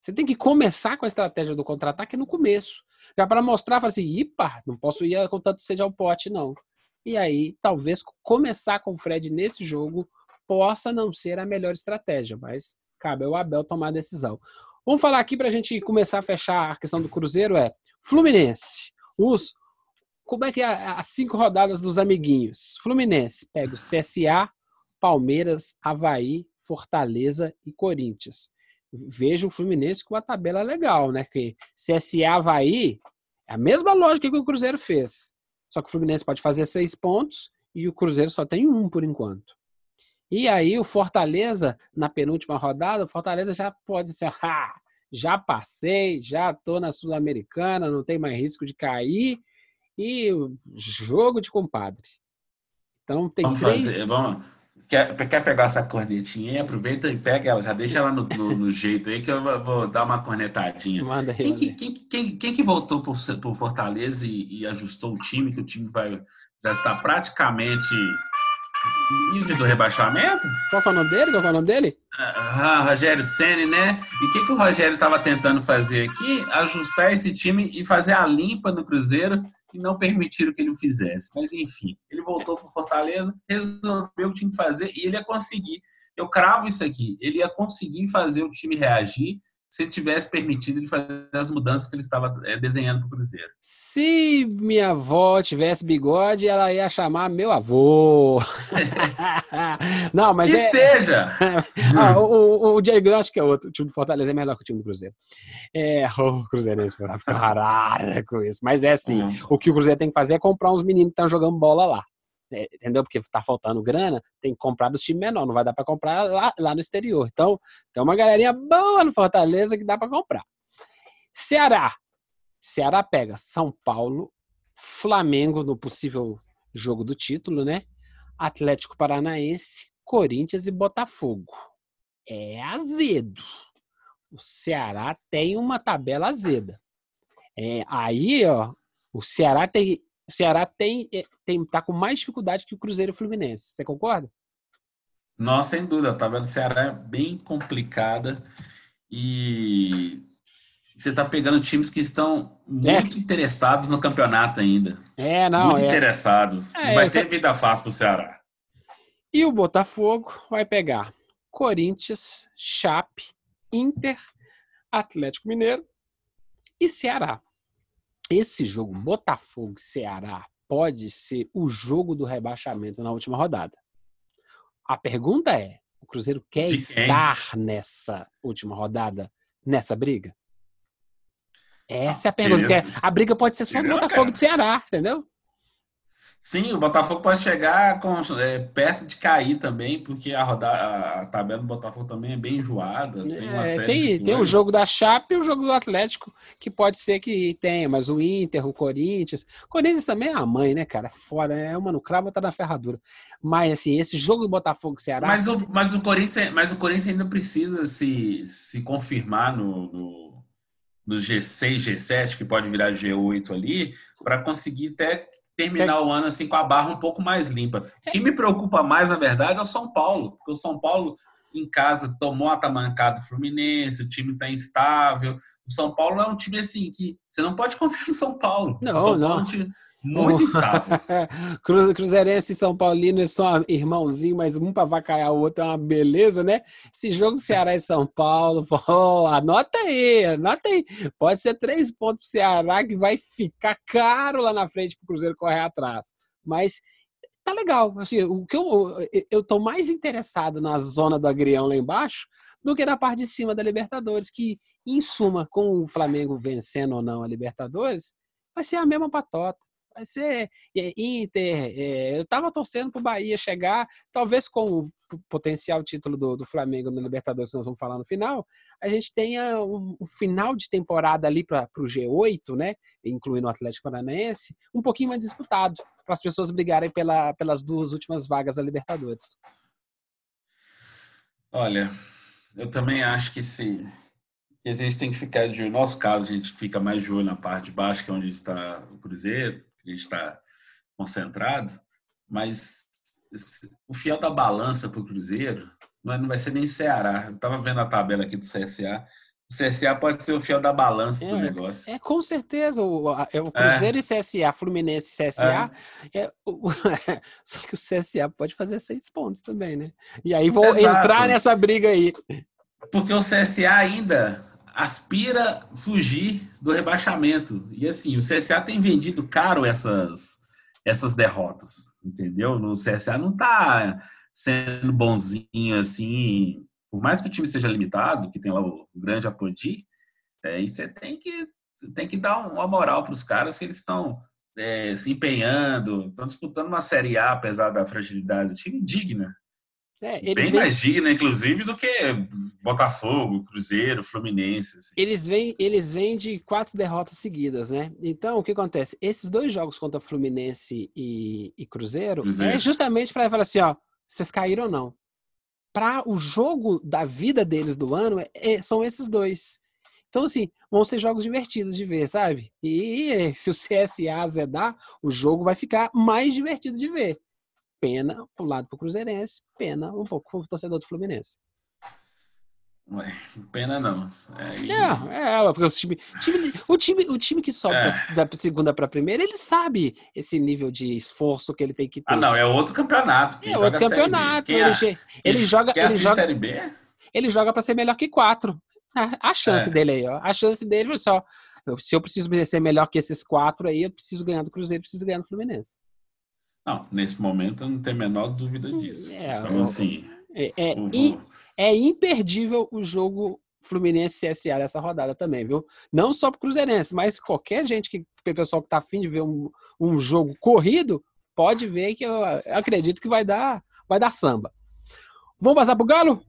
Você tem que começar com a estratégia do contra-ataque no começo. Já para mostrar, falar assim, ipa, não posso ir com tanto seja o pote, não. E aí, talvez começar com o Fred nesse jogo possa não ser a melhor estratégia, mas cabe ao Abel tomar a decisão. Vamos falar aqui para a gente começar a fechar a questão do Cruzeiro é Fluminense. Os como é que é as cinco rodadas dos amiguinhos? Fluminense pega o CSA, Palmeiras, Havaí, Fortaleza e Corinthians. Vejo o Fluminense com uma tabela legal, né? Que CSA, Havaí é a mesma lógica que o Cruzeiro fez. Só que o Fluminense pode fazer seis pontos e o Cruzeiro só tem um por enquanto. E aí o Fortaleza, na penúltima rodada, o Fortaleza já pode ser, ah, já passei, já tô na Sul-Americana, não tem mais risco de cair. E jogo de compadre. Então tem vamos três... fazer, vamos. Quer, quer pegar essa cornetinha aí? Aproveita e pega ela, já deixa ela no, no, no jeito aí que eu vou dar uma cornetadinha. Manda aí, quem, que, quem, quem, quem, que voltou por, por Fortaleza e, e ajustou o time, que o time vai já está praticamente Nível do rebaixamento? Qual é o nome dele? Qual é o nome dele? Ah, Rogério Senni, né? E o que, que o Rogério estava tentando fazer aqui? Ajustar esse time e fazer a limpa no Cruzeiro e não permitiram que ele o fizesse. Mas enfim, ele voltou para Fortaleza, resolveu o time fazer e ele ia conseguir. Eu cravo isso aqui. Ele ia conseguir fazer o time reagir se tivesse permitido ele fazer as mudanças que ele estava é, desenhando para o Cruzeiro. Se minha avó tivesse bigode, ela ia chamar meu avô. Não, mas que é... seja! ah, o, o, o Diego, acho que é outro. O time do Fortaleza é melhor que o time do Cruzeiro. É, o Cruzeirense vai ficar rarara com isso. Mas é assim, hum. o que o Cruzeiro tem que fazer é comprar uns meninos que estão jogando bola lá. É, entendeu? Porque tá faltando grana, tem que comprar dos times menores, não vai dar para comprar lá, lá no exterior. Então, tem uma galerinha boa no Fortaleza que dá para comprar. Ceará. Ceará pega São Paulo, Flamengo no possível jogo do título, né? Atlético Paranaense, Corinthians e Botafogo. É azedo. O Ceará tem uma tabela azeda. É, aí, ó, o Ceará tem o Ceará tem, eh, tem tá com mais dificuldade que o Cruzeiro e o Fluminense. Você concorda? Nossa, sem dúvida. A tabela do Ceará é bem complicada e você está pegando times que estão muito é. interessados no campeonato ainda. É, não. Muito é. interessados. É, não vai ter vida fácil para o Ceará. E o Botafogo vai pegar Corinthians, Chape, Inter, Atlético Mineiro e Ceará esse jogo, Botafogo Ceará, pode ser o jogo do rebaixamento na última rodada. A pergunta é: o Cruzeiro quer estar nessa última rodada, nessa briga? Essa é a pergunta. A briga pode ser só do Botafogo de Ceará, entendeu? Sim, o Botafogo pode chegar com, é, perto de cair também, porque a, rodada, a tabela do Botafogo também é bem enjoada. Tem, é, tem, tem o jogo da Chape e o jogo do Atlético, que pode ser que tenha, mas o Inter, o Corinthians. O Corinthians também é a mãe, né, cara? Fora, é uma no cravo, outra na ferradura. Mas, assim, esse jogo do Botafogo Ceará. Mas o, mas o, Corinthians, mas o Corinthians ainda precisa se, se confirmar no, no, no G6, G7, que pode virar G8 ali, para conseguir até terminar o ano assim com a barra um pouco mais limpa. O que me preocupa mais, na verdade, é o São Paulo, porque o São Paulo em casa tomou a tamancada do Fluminense, o time está instável. O São Paulo é um time assim que você não pode confiar no São Paulo. Não, São não. Paulo é um time, muito estável. Cruzeirense e São Paulino são irmãozinho, mas um para vacaiar o outro é uma beleza, né? Esse jogo Ceará e São Paulo, pô, anota aí, anota aí. Pode ser três pontos pro Ceará que vai ficar caro lá na frente pro Cruzeiro correr atrás. Mas tá legal. Assim, o que eu, eu tô mais interessado na zona do agrião lá embaixo do que na parte de cima da Libertadores, que, em suma, com o Flamengo vencendo ou não a Libertadores, vai ser a mesma patota vai ser é, Inter. É, eu estava torcendo para o Bahia chegar, talvez com o potencial título do, do Flamengo no Libertadores, que nós vamos falar no final, a gente tenha um final de temporada ali para o G8, né, incluindo o Atlético Paranaense, um pouquinho mais disputado, para as pessoas brigarem pela, pelas duas últimas vagas da Libertadores. Olha, eu também acho que sim. A gente tem que ficar de olho. No nosso caso, a gente fica mais de olho na parte de baixo, que é onde está o Cruzeiro a gente está concentrado, mas o fiel da balança para o Cruzeiro não, é, não vai ser nem Ceará. Eu estava vendo a tabela aqui do CSA. O CSA pode ser o fiel da balança é, do negócio. É, com certeza. O, é, o Cruzeiro é. e CSA, Fluminense e CSA. É. é o, só que o CSA pode fazer seis pontos também, né? E aí vou Exato. entrar nessa briga aí. Porque o CSA ainda aspira fugir do rebaixamento. E assim, o CSA tem vendido caro essas, essas derrotas, entendeu? No CSA não está sendo bonzinho assim, por mais que o time seja limitado, que tem lá o grande Apodi, é, você tem que, tem que dar uma moral para os caras que eles estão é, se empenhando, estão disputando uma Série A, apesar da fragilidade do time, digna. É, Bem vêm... mais digna, inclusive, do que Botafogo, Cruzeiro, Fluminense. Assim. Eles vêm, eles vêm de quatro derrotas seguidas, né? Então, o que acontece? Esses dois jogos contra Fluminense e, e Cruzeiro, Cruzeiro, é justamente para falar assim, ó, vocês caíram ou não? Para o jogo da vida deles do ano, é, é, são esses dois. Então, assim, vão ser jogos divertidos de ver, sabe? E se o CSA azedar, o jogo vai ficar mais divertido de ver pena um lado para o Cruzeirense, pena um pouco para o torcedor do Fluminense. Ué, pena não. É, é, é, porque o time, time, o, time, o time que sobe é. da segunda para primeira, ele sabe esse nível de esforço que ele tem que ter. Ah, não, é outro campeonato. Quem é outro campeonato. Ele, ele, joga. Ele joga. Ele joga para ser melhor que quatro. A, a chance é. dele aí, ó. A chance dele só. Se eu preciso ser melhor que esses quatro aí, eu preciso ganhar do Cruzeiro, preciso ganhar do Fluminense. Não, nesse momento eu não tenho a menor dúvida disso. É, então, assim. É, é, é imperdível o jogo Fluminense CSA dessa rodada também, viu? Não só pro Cruzeirense, mas qualquer gente que, o pessoal que tá afim de ver um, um jogo corrido, pode ver que eu acredito que vai dar, vai dar samba. Vamos passar pro Galo?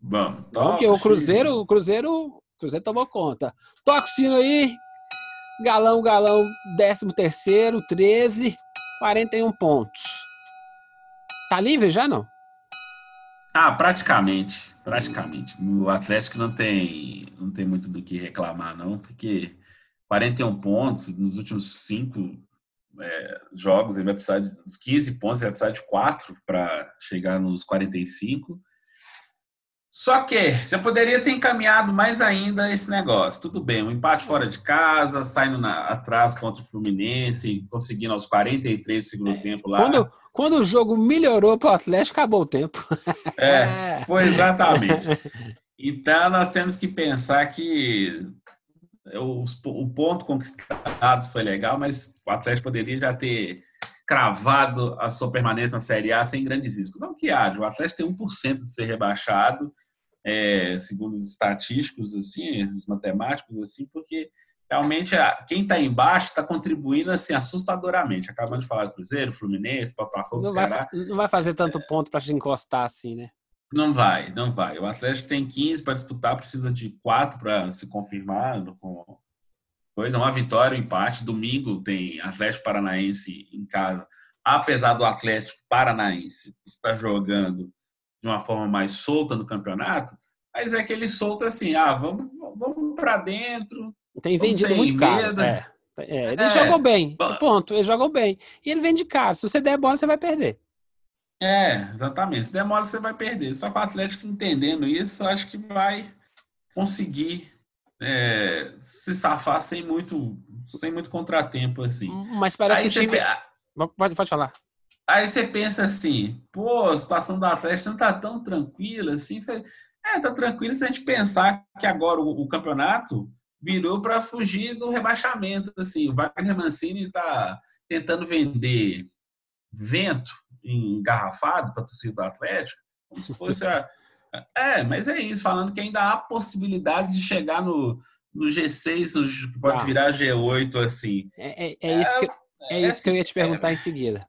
Vamos. Porque o Cruzeiro, o Cruzeiro, o Cruzeiro tomou conta. Toca o sino aí. Galão, galão, 13 terceiro, 13, 41 pontos. Tá livre já, não? Ah, praticamente. Praticamente. O Atlético não tem, não tem muito do que reclamar, não, porque 41 pontos nos últimos cinco é, jogos, ele vai precisar de uns 15 pontos, ele vai precisar de 4 para chegar nos 45. Só que já poderia ter encaminhado mais ainda esse negócio. Tudo bem, um empate fora de casa, saindo na, atrás contra o Fluminense, conseguindo aos 43 do segundo é, tempo lá. Quando, quando o jogo melhorou para o Atlético, acabou o tempo. É, foi exatamente. Então nós temos que pensar que o, o ponto conquistado foi legal, mas o Atlético poderia já ter cravado a sua permanência na Série A sem grandes riscos. Não que haja, o Atlético tem 1% de ser rebaixado, é, segundo os estatísticos, assim, os matemáticos, assim, porque realmente quem está embaixo está contribuindo assim assustadoramente. Acabamos de falar do Cruzeiro, Fluminense, Botafogo, não Ceará. Vai, não vai fazer tanto é, ponto para te encostar assim, né? Não vai, não vai. O Atlético tem 15 para disputar, precisa de 4 para se confirmar com coisa, uma vitória, um empate. Domingo tem Atlético Paranaense em casa. Apesar do Atlético Paranaense estar jogando de uma forma mais solta no campeonato, mas é que ele solta assim, ah, vamos, vamos para dentro. Tem vendido muito caro. É. É, eles é, jogam bem, ponto, eles jogam bem. E ele vende caro. Se você der bola, você vai perder. É, exatamente. Se der mole, você vai perder. Só que o Atlético entendendo isso, eu acho que vai conseguir é, se safar sem muito, sem muito contratempo, assim. Mas parece Aí que o time... Pode, pode falar. Aí você pensa assim, pô, a situação do Atlético não tá tão tranquila assim. É, tá tranquilo se a gente pensar que agora o, o campeonato virou para fugir do rebaixamento. Assim, o Wagner Mancini está tentando vender vento engarrafado para torcida do Atlético, como se fosse a. É, mas é isso, falando que ainda há possibilidade de chegar no, no G6, pode ah. virar G8, assim. É, é, é isso, que, é, é isso que eu ia te perguntar em seguida.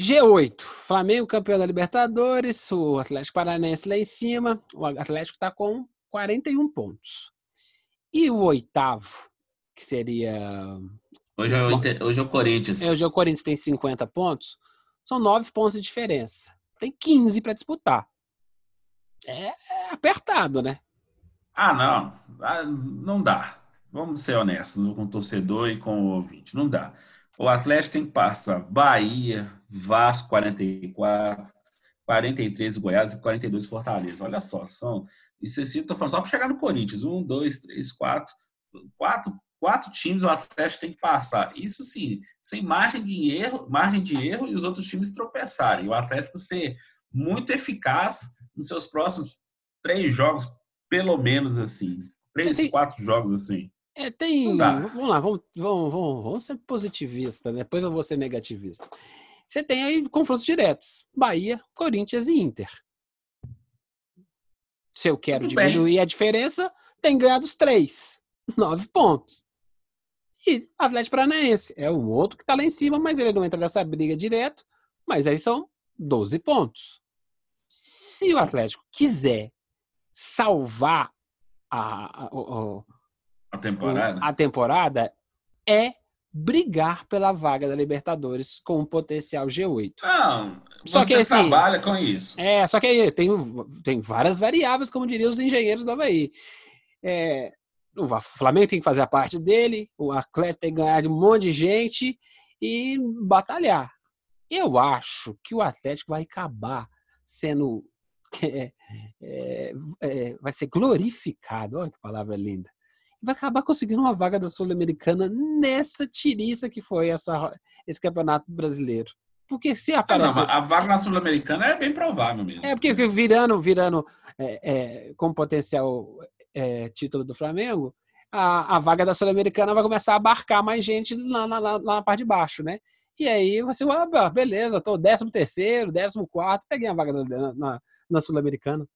G8, Flamengo campeão da Libertadores, o Atlético Paranaense lá em cima, o Atlético está com 41 pontos. E o oitavo, que seria Hoje é, o Inter, hoje é o Corinthians. É, hoje é o Corinthians tem 50 pontos. São 9 pontos de diferença. Tem 15 para disputar. É, é, apertado, né? Ah, não. Ah, não dá. Vamos ser honestos com o torcedor e com o ouvinte. Não dá. O Atlético tem que passar Bahia, Vasco 44, 43 Goiás e 42 Fortaleza. Olha só, são. Isso assim, estou falando só para chegar no Corinthians. Um, dois, três, quatro. Quatro quatro times o Atlético tem que passar. Isso sim, sem margem de erro, margem de erro e os outros times tropeçarem. O Atlético ser muito eficaz nos seus próximos três jogos, pelo menos assim. Três, tem, quatro jogos assim. É, tem. Vamos lá, vamos, vamos, vamos, vamos ser positivista, né? depois eu vou ser negativista. Você tem aí confrontos diretos: Bahia, Corinthians e Inter. Se eu quero Muito diminuir bem. a diferença, tem ganhado os três. Nove pontos. E Atlético Paranaense é o outro que está lá em cima, mas ele não entra nessa briga direto. Mas aí são 12 pontos. Se o Atlético quiser salvar a, a, a, a temporada. a temporada, é brigar pela vaga da Libertadores com o potencial G8. Não, só que, assim, trabalha com isso. É, só que aí tem, tem várias variáveis, como diriam os engenheiros do Havaí. É, o Flamengo tem que fazer a parte dele, o Atlético tem que ganhar de um monte de gente e batalhar. Eu acho que o Atlético vai acabar sendo. É, é, é, vai ser glorificado, olha que palavra linda. Vai acabar conseguindo uma vaga da Sul-Americana nessa tiriça que foi essa, esse campeonato brasileiro. Porque se aparece. Ah, não, a vaga na Sul-Americana é bem provável mesmo. É, porque virando, virando é, é, com potencial é, título do Flamengo, a, a vaga da Sul-Americana vai começar a abarcar mais gente lá, lá, lá, na parte de baixo, né? E aí você, ah, beleza, estou 13 terceiro, 14 quarto, peguei a vaga na, na, na Sul-Americana.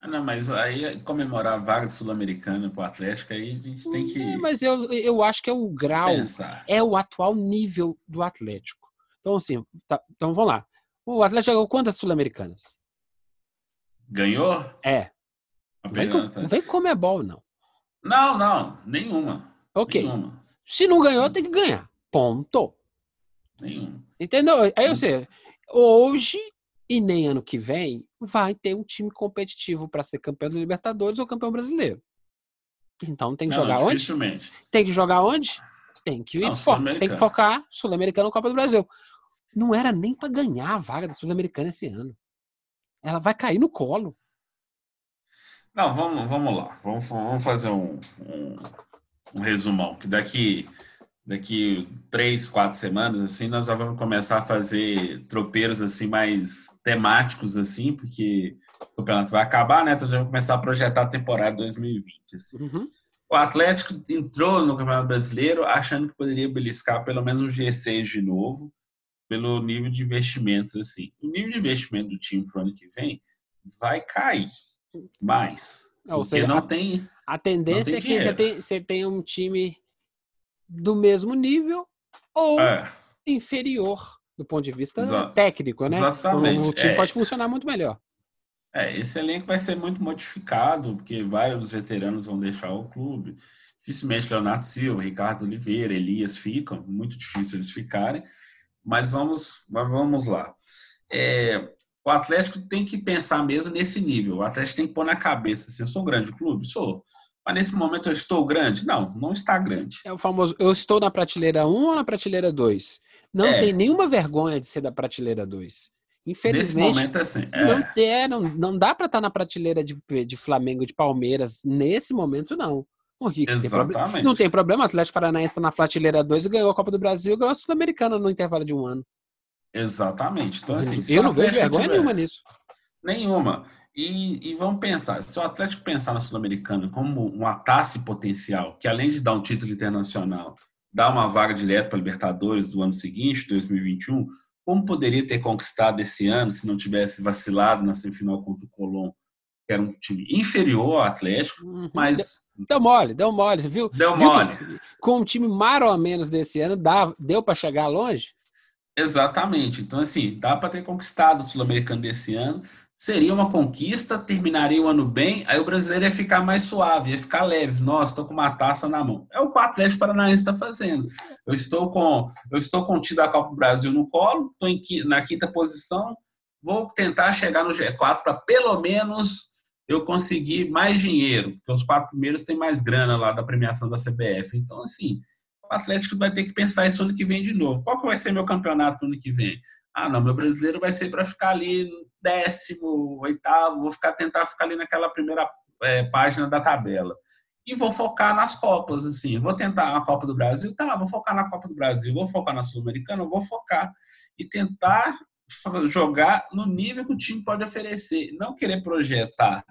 Ah, não, mas aí comemorar a vaga de Sul-Americana para o Atlético, aí a gente tem que. É, mas eu, eu acho que é o grau, pensar. é o atual nível do Atlético. Então, assim, tá, então vamos lá. O Atlético ganhou quantas Sul-Americanas? Ganhou? É. Não vem, com, não vem Comebol, não. Não, não, nenhuma. Ok. Nenhuma. Se não ganhou, tem que ganhar. Ponto. Nenhum. Entendeu? Aí você, hoje e nem ano que vem, vai ter um time competitivo para ser campeão da Libertadores ou campeão brasileiro. Então tem que não, jogar onde? Tem que jogar onde? Tem que, não, fo tem que focar Sul-Americano Copa do Brasil. Não era nem para ganhar a vaga da Sul-Americana esse ano. Ela vai cair no colo. Não, vamos, vamos lá. Vamos, vamos fazer um, um, um resumão. Que daqui daqui três, quatro semanas, assim, nós já vamos começar a fazer tropeiros, assim, mais temáticos, assim, porque o campeonato vai acabar, né? Então já vamos começar a projetar a temporada 2020, assim. Uhum. O Atlético entrou no Campeonato Brasileiro achando que poderia beliscar pelo menos um G6 de novo, pelo nível de investimentos, assim. O nível de investimento do time para o ano que vem vai cair mais. Ou seja, não a, tem. A tendência é que você tem, você tem um time do mesmo nível ou é. inferior do ponto de vista Exa técnico, né? Exatamente. O, o time é. pode funcionar muito melhor. É, esse elenco vai ser muito modificado, porque vários dos veteranos vão deixar o clube. Dificilmente Leonardo Silva, Ricardo Oliveira, Elias ficam, muito difícil eles ficarem. Mas vamos, vamos lá. É, o Atlético tem que pensar mesmo nesse nível. O Atlético tem que pôr na cabeça assim, eu sou um grande clube? Sou. Mas nesse momento eu estou grande? Não, não está grande. É o famoso, eu estou na prateleira 1 ou na prateleira 2? Não é. tem nenhuma vergonha de ser da prateleira 2. Infelizmente. Nesse momento é assim. É. Não, é, não, não dá para estar na prateleira de, de Flamengo, de Palmeiras, nesse momento, não. Porque Exatamente. Tem não tem problema, o Atlético Paranaense está na prateleira 2 e ganhou a Copa do Brasil e ganhou a Sul-Americana no intervalo de um ano. Exatamente. Então, assim, eu não vejo vergonha tiver... nenhuma nisso. Nenhuma. E, e, vamos pensar, se o Atlético pensar na Sul-Americana como uma taça potencial, que além de dar um título internacional, dá uma vaga direta para a Libertadores do ano seguinte, 2021, como poderia ter conquistado esse ano se não tivesse vacilado na semifinal contra o Colón, que era um time inferior ao Atlético, uhum. mas... Deu mole, deu mole, você viu? Deu viu mole. Com um time mais ou menos desse ano, dá, deu para chegar longe? Exatamente. Então, assim, dá para ter conquistado o Sul-Americano desse ano, seria uma conquista, terminaria o ano bem, aí o brasileiro ia ficar mais suave, ia ficar leve. Nossa, estou com uma taça na mão. É o que o Atlético Paranaense está fazendo. Eu estou com eu estou contido a Copa do Brasil no colo, estou na quinta posição, vou tentar chegar no G4 para pelo menos eu conseguir mais dinheiro, porque os quatro primeiros têm mais grana lá da premiação da CBF. Então, assim, o Atlético vai ter que pensar isso ano que vem de novo. Qual que vai ser meu campeonato no ano que vem? Ah, não, meu brasileiro vai ser para ficar ali décimo, oitavo, vou ficar tentar ficar ali naquela primeira é, página da tabela. E vou focar nas Copas, assim. Vou tentar a Copa do Brasil, tá, vou focar na Copa do Brasil, vou focar na Sul-Americana, vou focar e tentar jogar no nível que o time pode oferecer, não querer projetar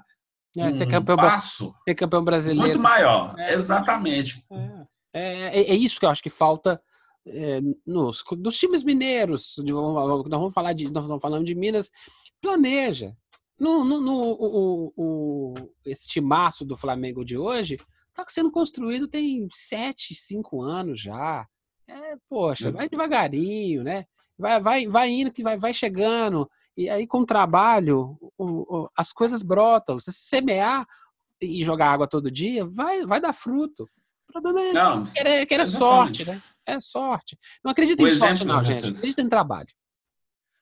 é, um ser campeão, passo ser campeão brasileiro. muito maior, é, exatamente. É, é, é, isso que eu acho que falta é, nos, dos times mineiros, de, nós vamos falar de, nós estamos falando de Minas, planeja. No, no, no o, o, esse timaço do Flamengo de hoje está sendo construído tem sete, cinco anos já. É, poxa, vai devagarinho, né? Vai, vai, vai indo, que vai, vai chegando. E aí, com o trabalho, o, o, as coisas brotam. Se semear e jogar água todo dia, vai, vai dar fruto. O problema é não, querer, querer sorte, né? É sorte. Não acredita em sorte, não, gente. Acredita em trabalho.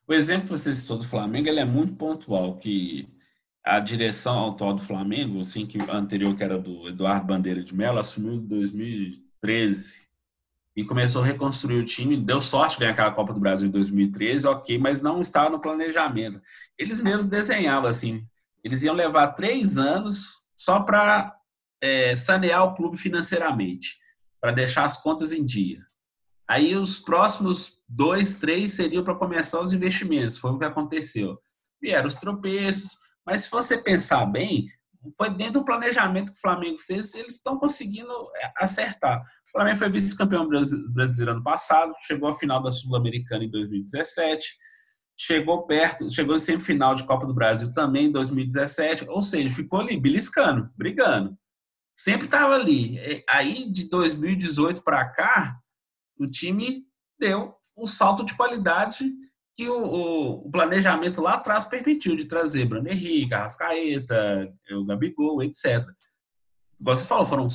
O exemplo que você citou do Flamengo ele é muito pontual, que a direção atual do Flamengo, assim, que anterior que era do Eduardo Bandeira de Mello, assumiu em 2013 e começou a reconstruir o time. Deu sorte ganhar aquela Copa do Brasil em 2013, ok, mas não estava no planejamento. Eles mesmos desenhavam assim, eles iam levar três anos só para é, sanear o clube financeiramente, para deixar as contas em dia. Aí os próximos dois, três seriam para começar os investimentos. Foi o que aconteceu. Vieram os tropeços, mas se você pensar bem, foi dentro do planejamento que o Flamengo fez, eles estão conseguindo é, acertar. O Flamengo foi vice-campeão brasileiro ano passado, chegou à final da Sul-Americana em 2017, chegou perto, chegou em semifinal de Copa do Brasil também em 2017, ou seja, ficou ali beliscando, brigando. Sempre estava ali. Aí de 2018 para cá, o time deu um salto de qualidade que o, o, o, planejamento lá atrás permitiu de trazer Bruno Henrique, Arrascaeta, o Gabigol, etc. Igual você falou, foram,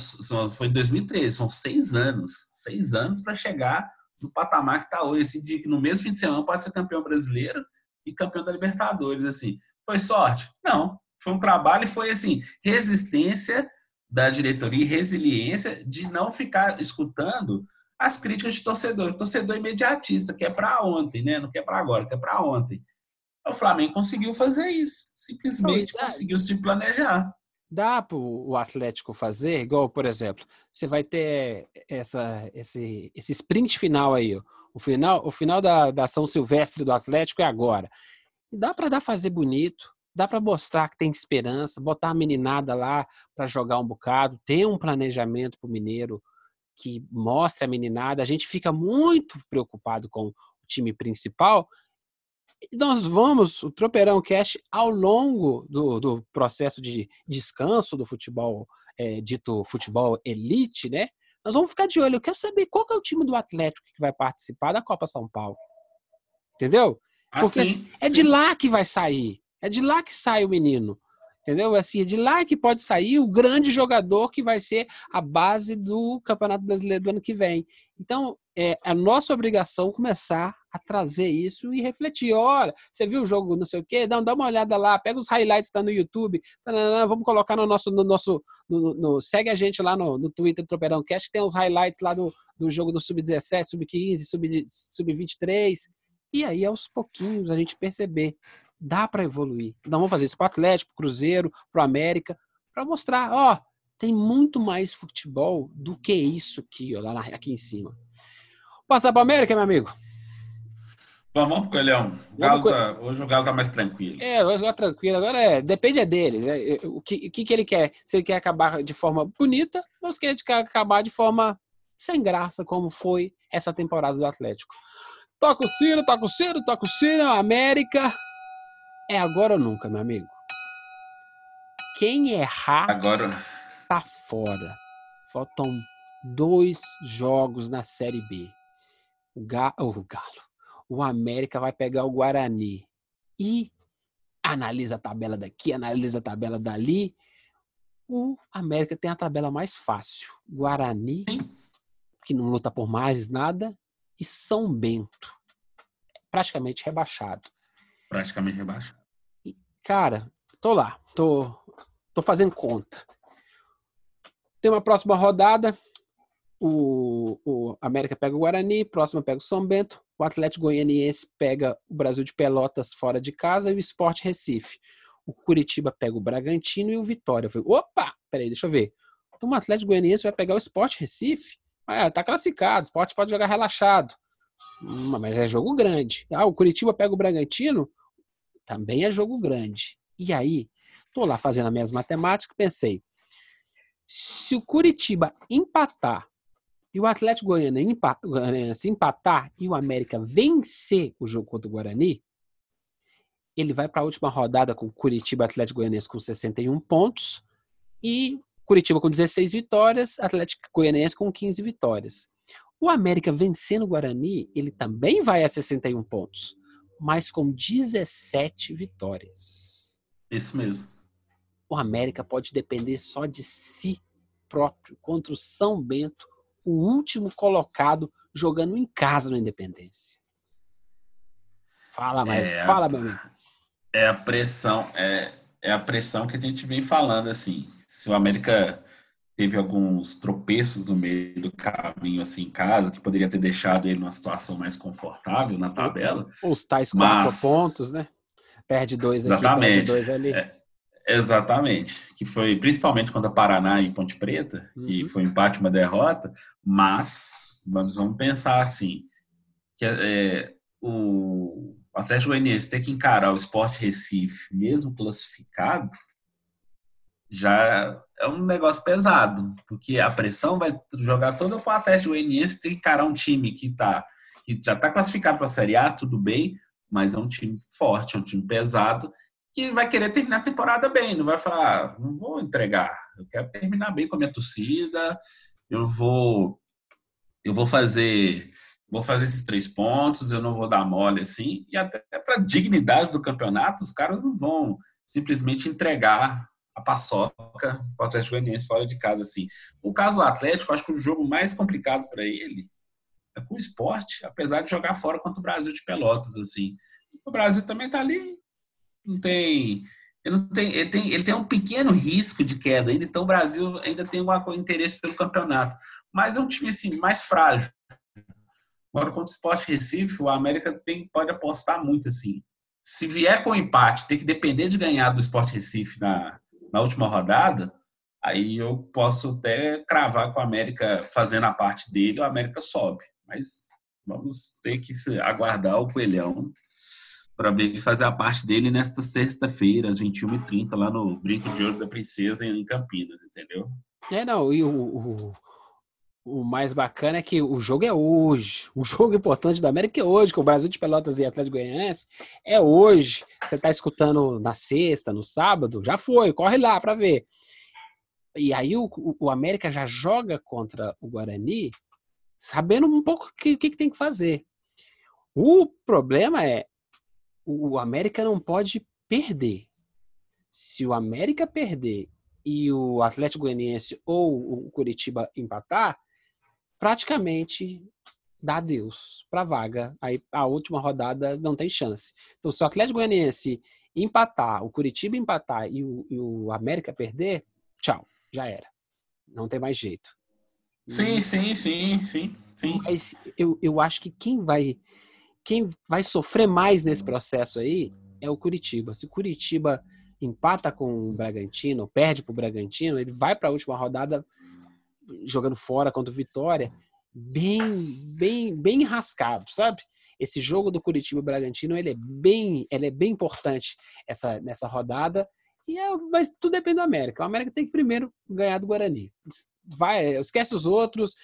foi em 2013, são seis anos. Seis anos para chegar no patamar que está hoje, assim, de que no mesmo fim de semana pode ser campeão brasileiro e campeão da Libertadores, assim. Foi sorte? Não. Foi um trabalho e foi, assim, resistência da diretoria e resiliência de não ficar escutando as críticas de torcedor, torcedor imediatista, que é para ontem, né? Não quer para agora, quer para ontem. O Flamengo conseguiu fazer isso, simplesmente conseguiu se planejar. Dá para o Atlético fazer, igual, por exemplo, você vai ter essa, esse, esse sprint final aí, ó. o final, o final da, da ação silvestre do Atlético é agora. E dá para dar fazer bonito, dá para mostrar que tem esperança, botar a meninada lá para jogar um bocado, ter um planejamento para o Mineiro que mostre a meninada. A gente fica muito preocupado com o time principal. E nós vamos, o Tropeirão Cash, ao longo do, do processo de descanso do futebol, é, dito futebol elite, né? Nós vamos ficar de olho. Eu quero saber qual que é o time do Atlético que vai participar da Copa São Paulo. Entendeu? Porque assim, é de lá que vai sair. É de lá que sai o menino. Entendeu? Assim, é de lá que pode sair o grande jogador que vai ser a base do Campeonato Brasileiro do ano que vem. Então, é a nossa obrigação começar a trazer isso e refletir. Olha, você viu o jogo, não sei o quê? Dá, dá uma olhada lá, pega os highlights que tá no YouTube, vamos colocar no nosso. No nosso no, no, segue a gente lá no, no Twitter do Tropeirão Cast, tem os highlights lá do, do jogo do Sub-17, Sub-15, Sub-23. E aí, aos pouquinhos, a gente perceber dá para evoluir. Então vamos fazer isso para o Atlético, para o Cruzeiro, para o América, para mostrar, ó, tem muito mais futebol do que isso aqui, ó, lá aqui em cima. Passar para o América, meu amigo. Vamos pro Coelhão. O Galo tá, hoje o Galo tá mais tranquilo. É, hoje o Galo tá tranquilo. Agora é, depende é dele. Né? O, que, o que, que ele quer? Se ele quer acabar de forma bonita ou se ele quer acabar de forma sem graça, como foi essa temporada do Atlético. Toca o sino, toca o sino, toca o sino, América é agora ou nunca, meu amigo. Quem errar agora tá fora. Faltam dois jogos na Série B. O, Ga oh, o Galo. O América vai pegar o Guarani. E analisa a tabela daqui, analisa a tabela dali. O América tem a tabela mais fácil. Guarani, que não luta por mais nada, e São Bento, praticamente rebaixado praticamente rebaixado. Cara, tô lá, tô, tô fazendo conta. Tem uma próxima rodada. O, o América pega o Guarani, próxima pega o São Bento, o Atlético Goianiense pega o Brasil de Pelotas fora de casa e o Sport Recife. O Curitiba pega o Bragantino e o Vitória. Eu falei, opa, peraí, deixa eu ver. Então o Atlético Goianiense vai pegar o Sport Recife? Ah, tá classificado, o Sport pode jogar relaxado. Hum, mas é jogo grande. Ah, o Curitiba pega o Bragantino, também é jogo grande. E aí, tô lá fazendo as minhas matemáticas, pensei, se o Curitiba empatar e o Atlético Goianiense empatar e o América vencer o jogo contra o Guarani, ele vai para a última rodada com Curitiba Atlético Goianiense com 61 pontos e Curitiba com 16 vitórias, Atlético Goianiense com 15 vitórias. O América vencendo o Guarani, ele também vai a 61 pontos mas com 17 vitórias. Isso mesmo. O América pode depender só de si próprio contra o São Bento, o último colocado jogando em casa no Independência. Fala, mais, é fala, a, meu amigo. É a pressão, é, é a pressão que a gente vem falando assim. Se o América teve alguns tropeços no meio do caminho, assim, em casa, que poderia ter deixado ele numa situação mais confortável na tabela. Os tais quatro mas... pontos, né? Perde dois aqui, Exatamente. perde dois ali. É, Exatamente. Que foi principalmente contra Paraná e Ponte Preta, uhum. e foi um empate, uma derrota, mas vamos, vamos pensar assim, que é, o Atlético Goianiense ter que encarar o Sport Recife, mesmo classificado, já é um negócio pesado, porque a pressão vai jogar toda para o Atlético Goianiense ter que encarar um time que, tá, que já está classificado para a Série A, tudo bem, mas é um time forte, é um time pesado, que vai querer terminar a temporada bem, não vai falar, ah, não vou entregar, eu quero terminar bem com a minha torcida, eu vou eu vou fazer vou fazer esses três pontos, eu não vou dar mole assim, e até para dignidade do campeonato, os caras não vão simplesmente entregar a paçoca para o Atlético Goianiense fora de casa assim. O caso do Atlético, acho que o jogo mais complicado para ele é com o esporte, apesar de jogar fora contra o Brasil de Pelotas assim. O Brasil também está ali não tem. Ele, não tem, ele, tem, ele tem um pequeno risco de queda ainda, então o Brasil ainda tem um interesse pelo campeonato. Mas é um time assim, mais frágil. Agora, contra o Sport Recife, o América tem, pode apostar muito assim. Se vier com empate, tem que depender de ganhar do Sport Recife na, na última rodada, aí eu posso até cravar com o América fazendo a parte dele, o América sobe. Mas vamos ter que aguardar o Coelhão para ver ele fazer a parte dele nesta sexta-feira, às 21h30, lá no Brinco de Ouro da Princesa, em Campinas, entendeu? É, não, e o, o, o, mais bacana é que o jogo é hoje. O jogo importante da América é hoje, com o Brasil de Pelotas e Atlético Goianiense, é hoje. Você está escutando na sexta, no sábado, já foi, corre lá para ver. E aí o, o, América já joga contra o Guarani, sabendo um pouco o que, que, que tem que fazer. O problema é, o América não pode perder. Se o América perder e o Atlético Goianiense ou o Curitiba empatar, praticamente dá adeus para a vaga. Aí a última rodada não tem chance. Então, se o Atlético Goianiense empatar, o Curitiba empatar e o, e o América perder, tchau, já era. Não tem mais jeito. Sim, sim, sim, sim, sim. Mas eu, eu acho que quem vai quem vai sofrer mais nesse processo aí é o Curitiba. Se o Curitiba empata com o Bragantino, perde para o Bragantino, ele vai para a última rodada jogando fora contra o Vitória, bem, bem, bem rascado, sabe? Esse jogo do Curitiba e Bragantino, ele é bem, ele é bem importante essa nessa rodada. E é, mas tudo depende do América. O América tem que primeiro ganhar do Guarani. Vai, esquece os outros,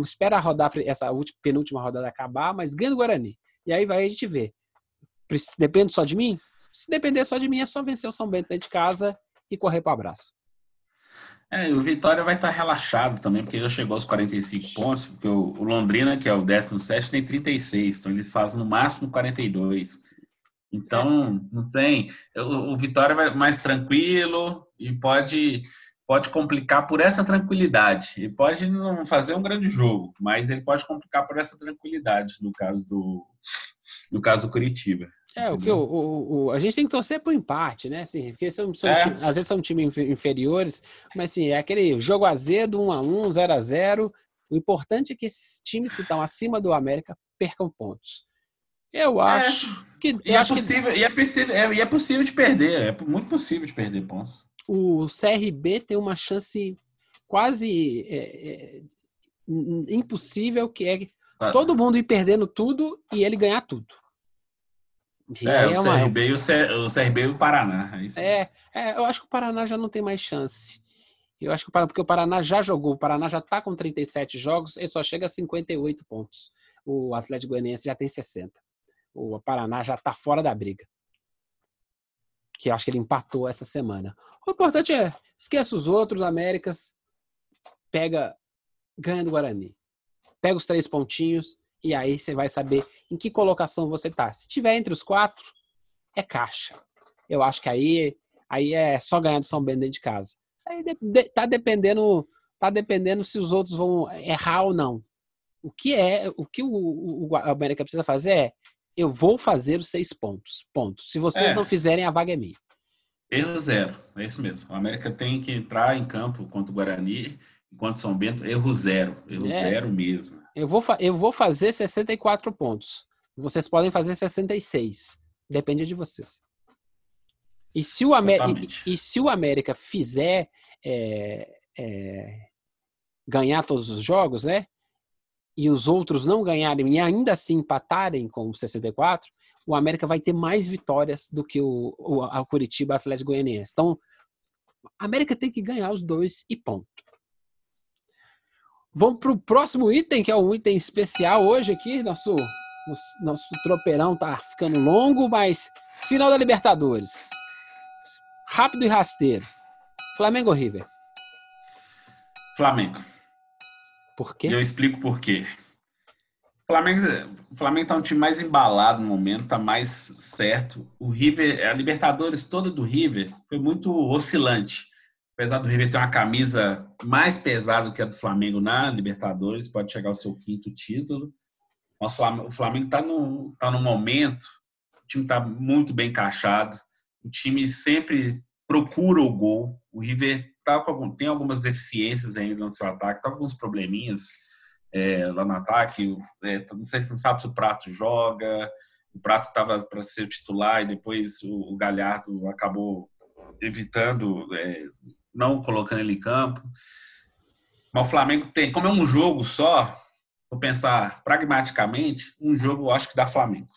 espera rodar essa última, penúltima rodada acabar, mas ganha do Guarani. E aí vai a gente ver. Depende só de mim? Se depender só de mim, é só vencer o São Bento dentro de casa e correr para o abraço. É, o Vitória vai estar tá relaxado também, porque já chegou aos 45 pontos, porque o, Londrina, que é o 17, tem 36, então ele faz no máximo 42. Então, não tem. O, o Vitória vai mais tranquilo e pode, pode complicar por essa tranquilidade. Ele pode não fazer um grande jogo, mas ele pode complicar por essa tranquilidade, no caso do, no caso do Curitiba. É, o que o, o, o, a gente tem que torcer pro empate, né? Assim, porque são, são é. time, às vezes são times inferiores, mas assim, é aquele jogo azedo, 1 a 1 0 a 0 O importante é que esses times que estão acima do América percam pontos. Eu é. acho é. que. E, é possível, que... e, é possível, é, e é possível de perder, é muito possível de perder pontos. O CRB tem uma chance quase é, impossível, que é todo mundo ir perdendo tudo e ele ganhar tudo. É, o, uma... CRB e o, C... o CRB e o Paraná. É, é, é, eu acho que o Paraná já não tem mais chance. Eu acho que o Paraná, porque o Paraná já jogou, o Paraná já está com 37 jogos e só chega a 58 pontos. O Atlético Goianiense já tem 60. O Paraná já está fora da briga. Que eu acho que ele empatou essa semana. O importante é, esquece os outros Américas, pega, ganha do Guarani. Pega os três pontinhos e aí você vai saber em que colocação você tá. Se tiver entre os quatro, é caixa. Eu acho que aí, aí é só ganhar do São Bento dentro de casa. Aí de, de, tá dependendo, tá dependendo se os outros vão errar ou não. O que é, o que o, o, o América precisa fazer é, eu vou fazer os seis pontos. Ponto. Se vocês é. não fizerem, a vaga é minha. Erro zero, é isso mesmo. O América tem que entrar em campo contra o Guarani, enquanto São Bento, erro zero, erro é. zero mesmo. Eu vou, eu vou fazer 64 pontos. Vocês podem fazer 66. Depende de vocês. E se o, América, e, e, se o América fizer é, é, ganhar todos os jogos, né? E os outros não ganharem e ainda assim empatarem com o 64, o América vai ter mais vitórias do que o, o a Curitiba Atlético Goianiense. Então, a América tem que ganhar os dois e ponto. Vamos para o próximo item, que é um item especial hoje aqui. Nosso, nosso tropeirão tá ficando longo, mas final da Libertadores. Rápido e rasteiro. Flamengo ou River? Flamengo. Por quê? Eu explico por quê. O Flamengo, Flamengo tá um time mais embalado no momento, tá mais certo. O River, a Libertadores toda do River foi muito oscilante. Apesar do River ter uma camisa mais pesada que a do Flamengo na Libertadores, pode chegar ao seu quinto título. O Flamengo está no, tá no momento, o time está muito bem encaixado, o time sempre procura o gol. O River tá com, tem algumas deficiências ainda no seu ataque, tá com alguns probleminhas é, lá no ataque. É, não sei se não sabe se o Prato joga. O Prato estava para ser titular e depois o, o Galhardo acabou evitando, é, não colocando ele em campo. Mas o Flamengo tem, como é um jogo só, vou pensar pragmaticamente, um jogo eu acho que dá Flamengo.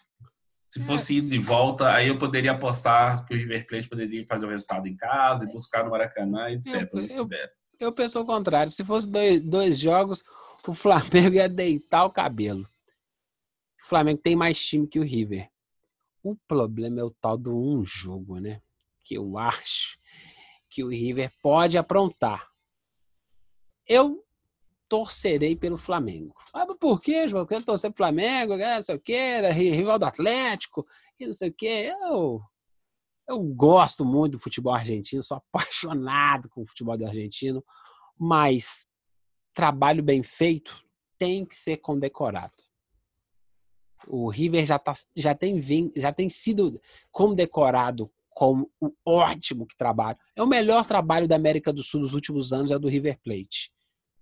Se é. fosse ir de volta, aí eu poderia apostar que o River Plate poderia fazer o resultado em casa e buscar no Maracanã, etc. Eu, eu, eu penso o contrário. Se fosse dois, dois jogos, o Flamengo ia deitar o cabelo. O Flamengo tem mais time que o River. O problema é o tal do um jogo, né? Que eu acho que o River pode aprontar. Eu torcerei pelo Flamengo. Ah, por quê, João? Porque eu torcer pro Flamengo, né? não sei o quê, rival do Atlético, e não sei o quê. Eu, eu gosto muito do futebol argentino, sou apaixonado com o futebol do argentino, mas trabalho bem feito tem que ser condecorado. O River já, tá, já, tem, já tem sido condecorado como o ótimo que trabalho. É o melhor trabalho da América do Sul nos últimos anos, é do River Plate.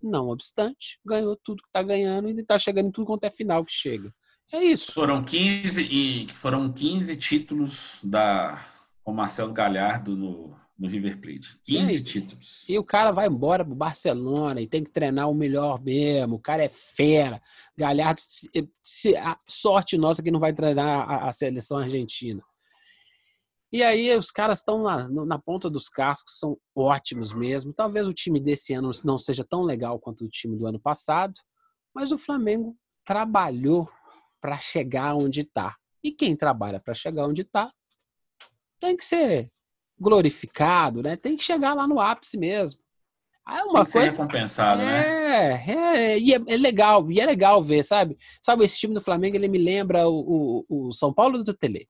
Não obstante, ganhou tudo que está ganhando e está chegando em tudo quanto é final que chega. É isso. Foram 15 e foram 15 títulos da com Marcelo Galhardo no, no River Plate. 15 e, títulos. E o cara vai embora pro Barcelona e tem que treinar o melhor mesmo. O cara é fera. Galhardo, se, se, a sorte nossa que não vai treinar a, a seleção argentina. E aí os caras estão na, na, ponta dos cascos, são ótimos mesmo. Talvez o time desse ano não seja tão legal quanto o time do ano passado, mas o Flamengo trabalhou para chegar onde está. E quem trabalha para chegar onde está tem que ser glorificado, né? Tem que chegar lá no ápice mesmo. é uma Tem coisa recompensado, é, né? É, e é, é, legal, e é legal ver, sabe? Sabe esse time do Flamengo, ele me lembra o, o, o São Paulo do Tele.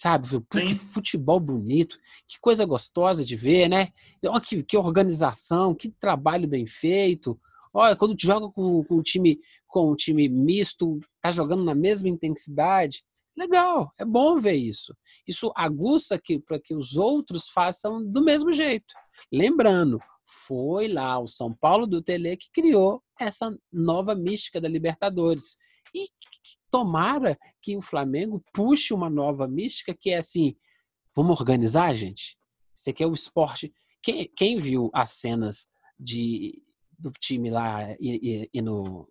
Sabe, viu? que futebol bonito, que coisa gostosa de ver, né? Olha que, que organização, que trabalho bem feito. Olha, quando joga com, com um time com um time misto, tá jogando na mesma intensidade. Legal, é bom ver isso. Isso aguça para que os outros façam do mesmo jeito. Lembrando, foi lá o São Paulo do Tele que criou essa nova mística da Libertadores. E tomara que o Flamengo puxe uma nova mística que é assim: vamos organizar, gente? Você quer o esporte. Quem, quem viu as cenas de, do time lá indo,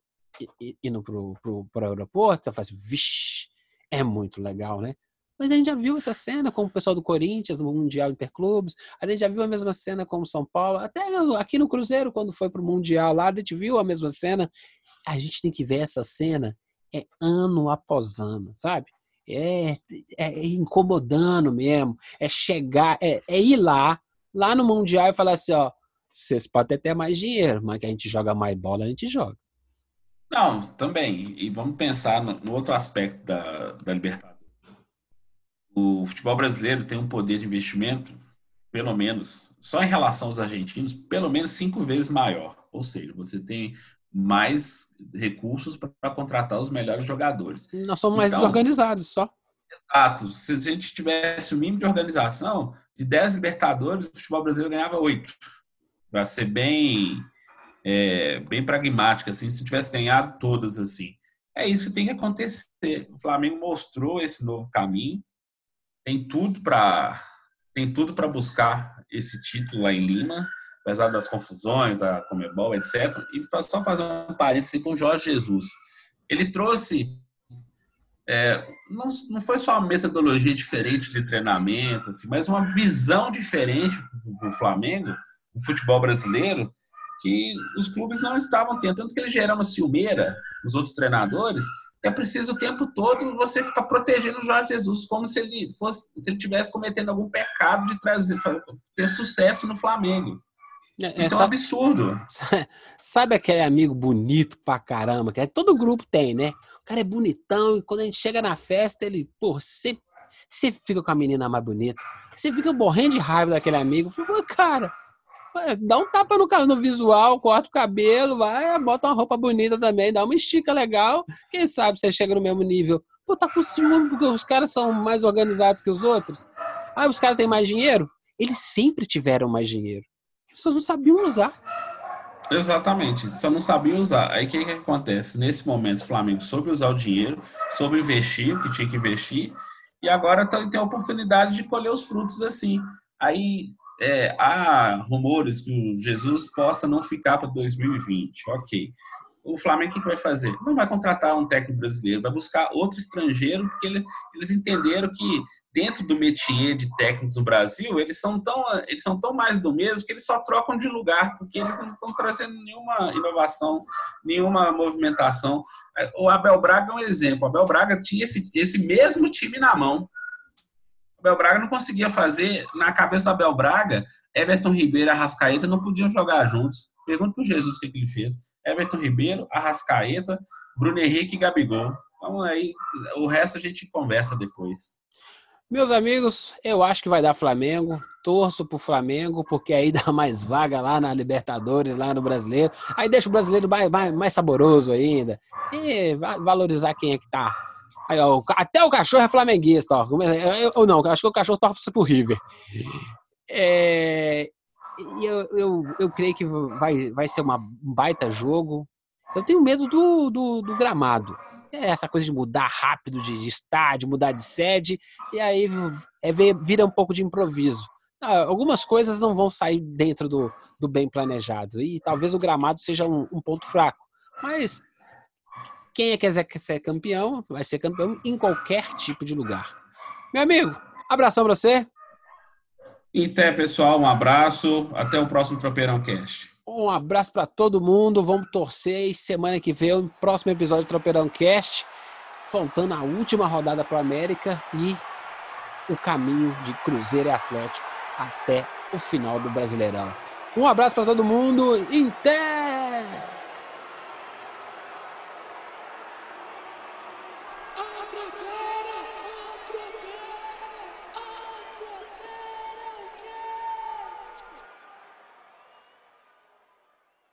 indo pro, pro, aeroporto, você fala assim, vixi, é muito legal, né? Mas a gente já viu essa cena com o pessoal do Corinthians no Mundial Interclubes, a gente já viu a mesma cena com o São Paulo, até aqui no Cruzeiro, quando foi pro Mundial lá, a gente viu a mesma cena. A gente tem que ver essa cena é ano após ano, sabe? É, é incomodando mesmo, é chegar, é, é ir lá, lá no Mundial e falar assim, ó, vocês podem ter mais dinheiro, mas que a gente joga mais bola, a gente joga. Não, também. E vamos pensar no, no outro aspecto da, da Libertadores. O futebol brasileiro tem um poder de investimento, pelo menos, só em relação aos argentinos, pelo menos cinco vezes maior. Ou seja, você tem mais recursos para contratar os melhores jogadores. Nós somos mais então, desorganizados só. Exato. Se a gente tivesse o mínimo de organização, de 10 Libertadores, o futebol brasileiro ganhava 8. Para ser bem é, bem pragmática, assim, se tivesse ganhado todas, assim. É isso que tem que acontecer. O Flamengo mostrou esse novo caminho, tem tudo para tem tudo para buscar esse título lá em Lima, apesar das confusões, a Comebol, etc. E só fazer um parêntese com o Jorge Jesus. Ele trouxe é, não, não foi só uma metodologia diferente de treinamento, assim, mas uma visão diferente do Flamengo, do futebol brasileiro, que os clubes não estavam tendo. Tanto que ele gerou uma ciumeira nos outros treinadores, é preciso o tempo todo você ficar protegendo o Jorge Jesus, como se ele fosse, se ele tivesse cometendo algum pecado de trazer, ter sucesso no Flamengo. É, Isso é, é um absurdo. Sabe aquele amigo bonito pra caramba, que todo grupo tem, né? O cara é bonitão e quando a gente chega na festa, ele, pô, sempre, sempre fica com a menina mais bonita. Você fica morrendo de raiva daquele amigo. Fala, cara, dá um tapa no, no visual, corta o cabelo, vai, bota uma roupa bonita também, dá uma estica legal. Quem sabe você chega no mesmo nível. Pô, tá com ciúme porque os caras são mais organizados que os outros. Ah, os caras têm mais dinheiro? Eles sempre tiveram mais dinheiro. Só não sabiam usar. Exatamente, só não sabiam usar. Aí o que, que acontece? Nesse momento, o Flamengo soube usar o dinheiro, soube investir o que tinha que investir, e agora tem a oportunidade de colher os frutos assim. Aí é, há rumores que o Jesus possa não ficar para 2020. Ok. O Flamengo o que vai fazer? Não vai contratar um técnico brasileiro, vai buscar outro estrangeiro, porque ele, eles entenderam que dentro do métier de técnicos no Brasil, eles são tão eles são tão mais do mesmo que eles só trocam de lugar, porque eles não estão trazendo nenhuma inovação, nenhuma movimentação. O Abel Braga é um exemplo. O Abel Braga tinha esse, esse mesmo time na mão. O Abel Braga não conseguia fazer, na cabeça do Abel Braga, Everton Ribeiro e Arrascaeta não podiam jogar juntos. Pergunta para Jesus o que, que ele fez. Everton Ribeiro, Arrascaeta, Bruno Henrique e Gabigol. Então aí o resto a gente conversa depois. Meus amigos, eu acho que vai dar Flamengo. Torço pro Flamengo, porque aí dá mais vaga lá na Libertadores, lá no Brasileiro. Aí deixa o brasileiro mais, mais, mais saboroso ainda. E valorizar quem é que tá. Aí, ó, até o cachorro é flamenguista, ó. Ou não, acho que o cachorro torce pro River. É, eu, eu, eu creio que vai, vai ser uma, um baita jogo. Eu tenho medo do, do, do gramado é essa coisa de mudar rápido de, estádio, mudar de sede, e aí é, vira um pouco de improviso. Ah, algumas coisas não vão sair dentro do, do bem planejado, e talvez o gramado seja um, um ponto fraco. Mas quem é quiser ser campeão, vai ser campeão em qualquer tipo de lugar. Meu amigo, abração pra você. Até, pessoal. Um abraço. Até o próximo Tropeirão Cast. Um abraço para todo mundo. Vamos torcer e semana que vem, o próximo episódio do Tropeirão Cast, faltando a última rodada para o América e o caminho de Cruzeiro e Atlético até o final do Brasileirão. Um abraço para todo mundo. Até!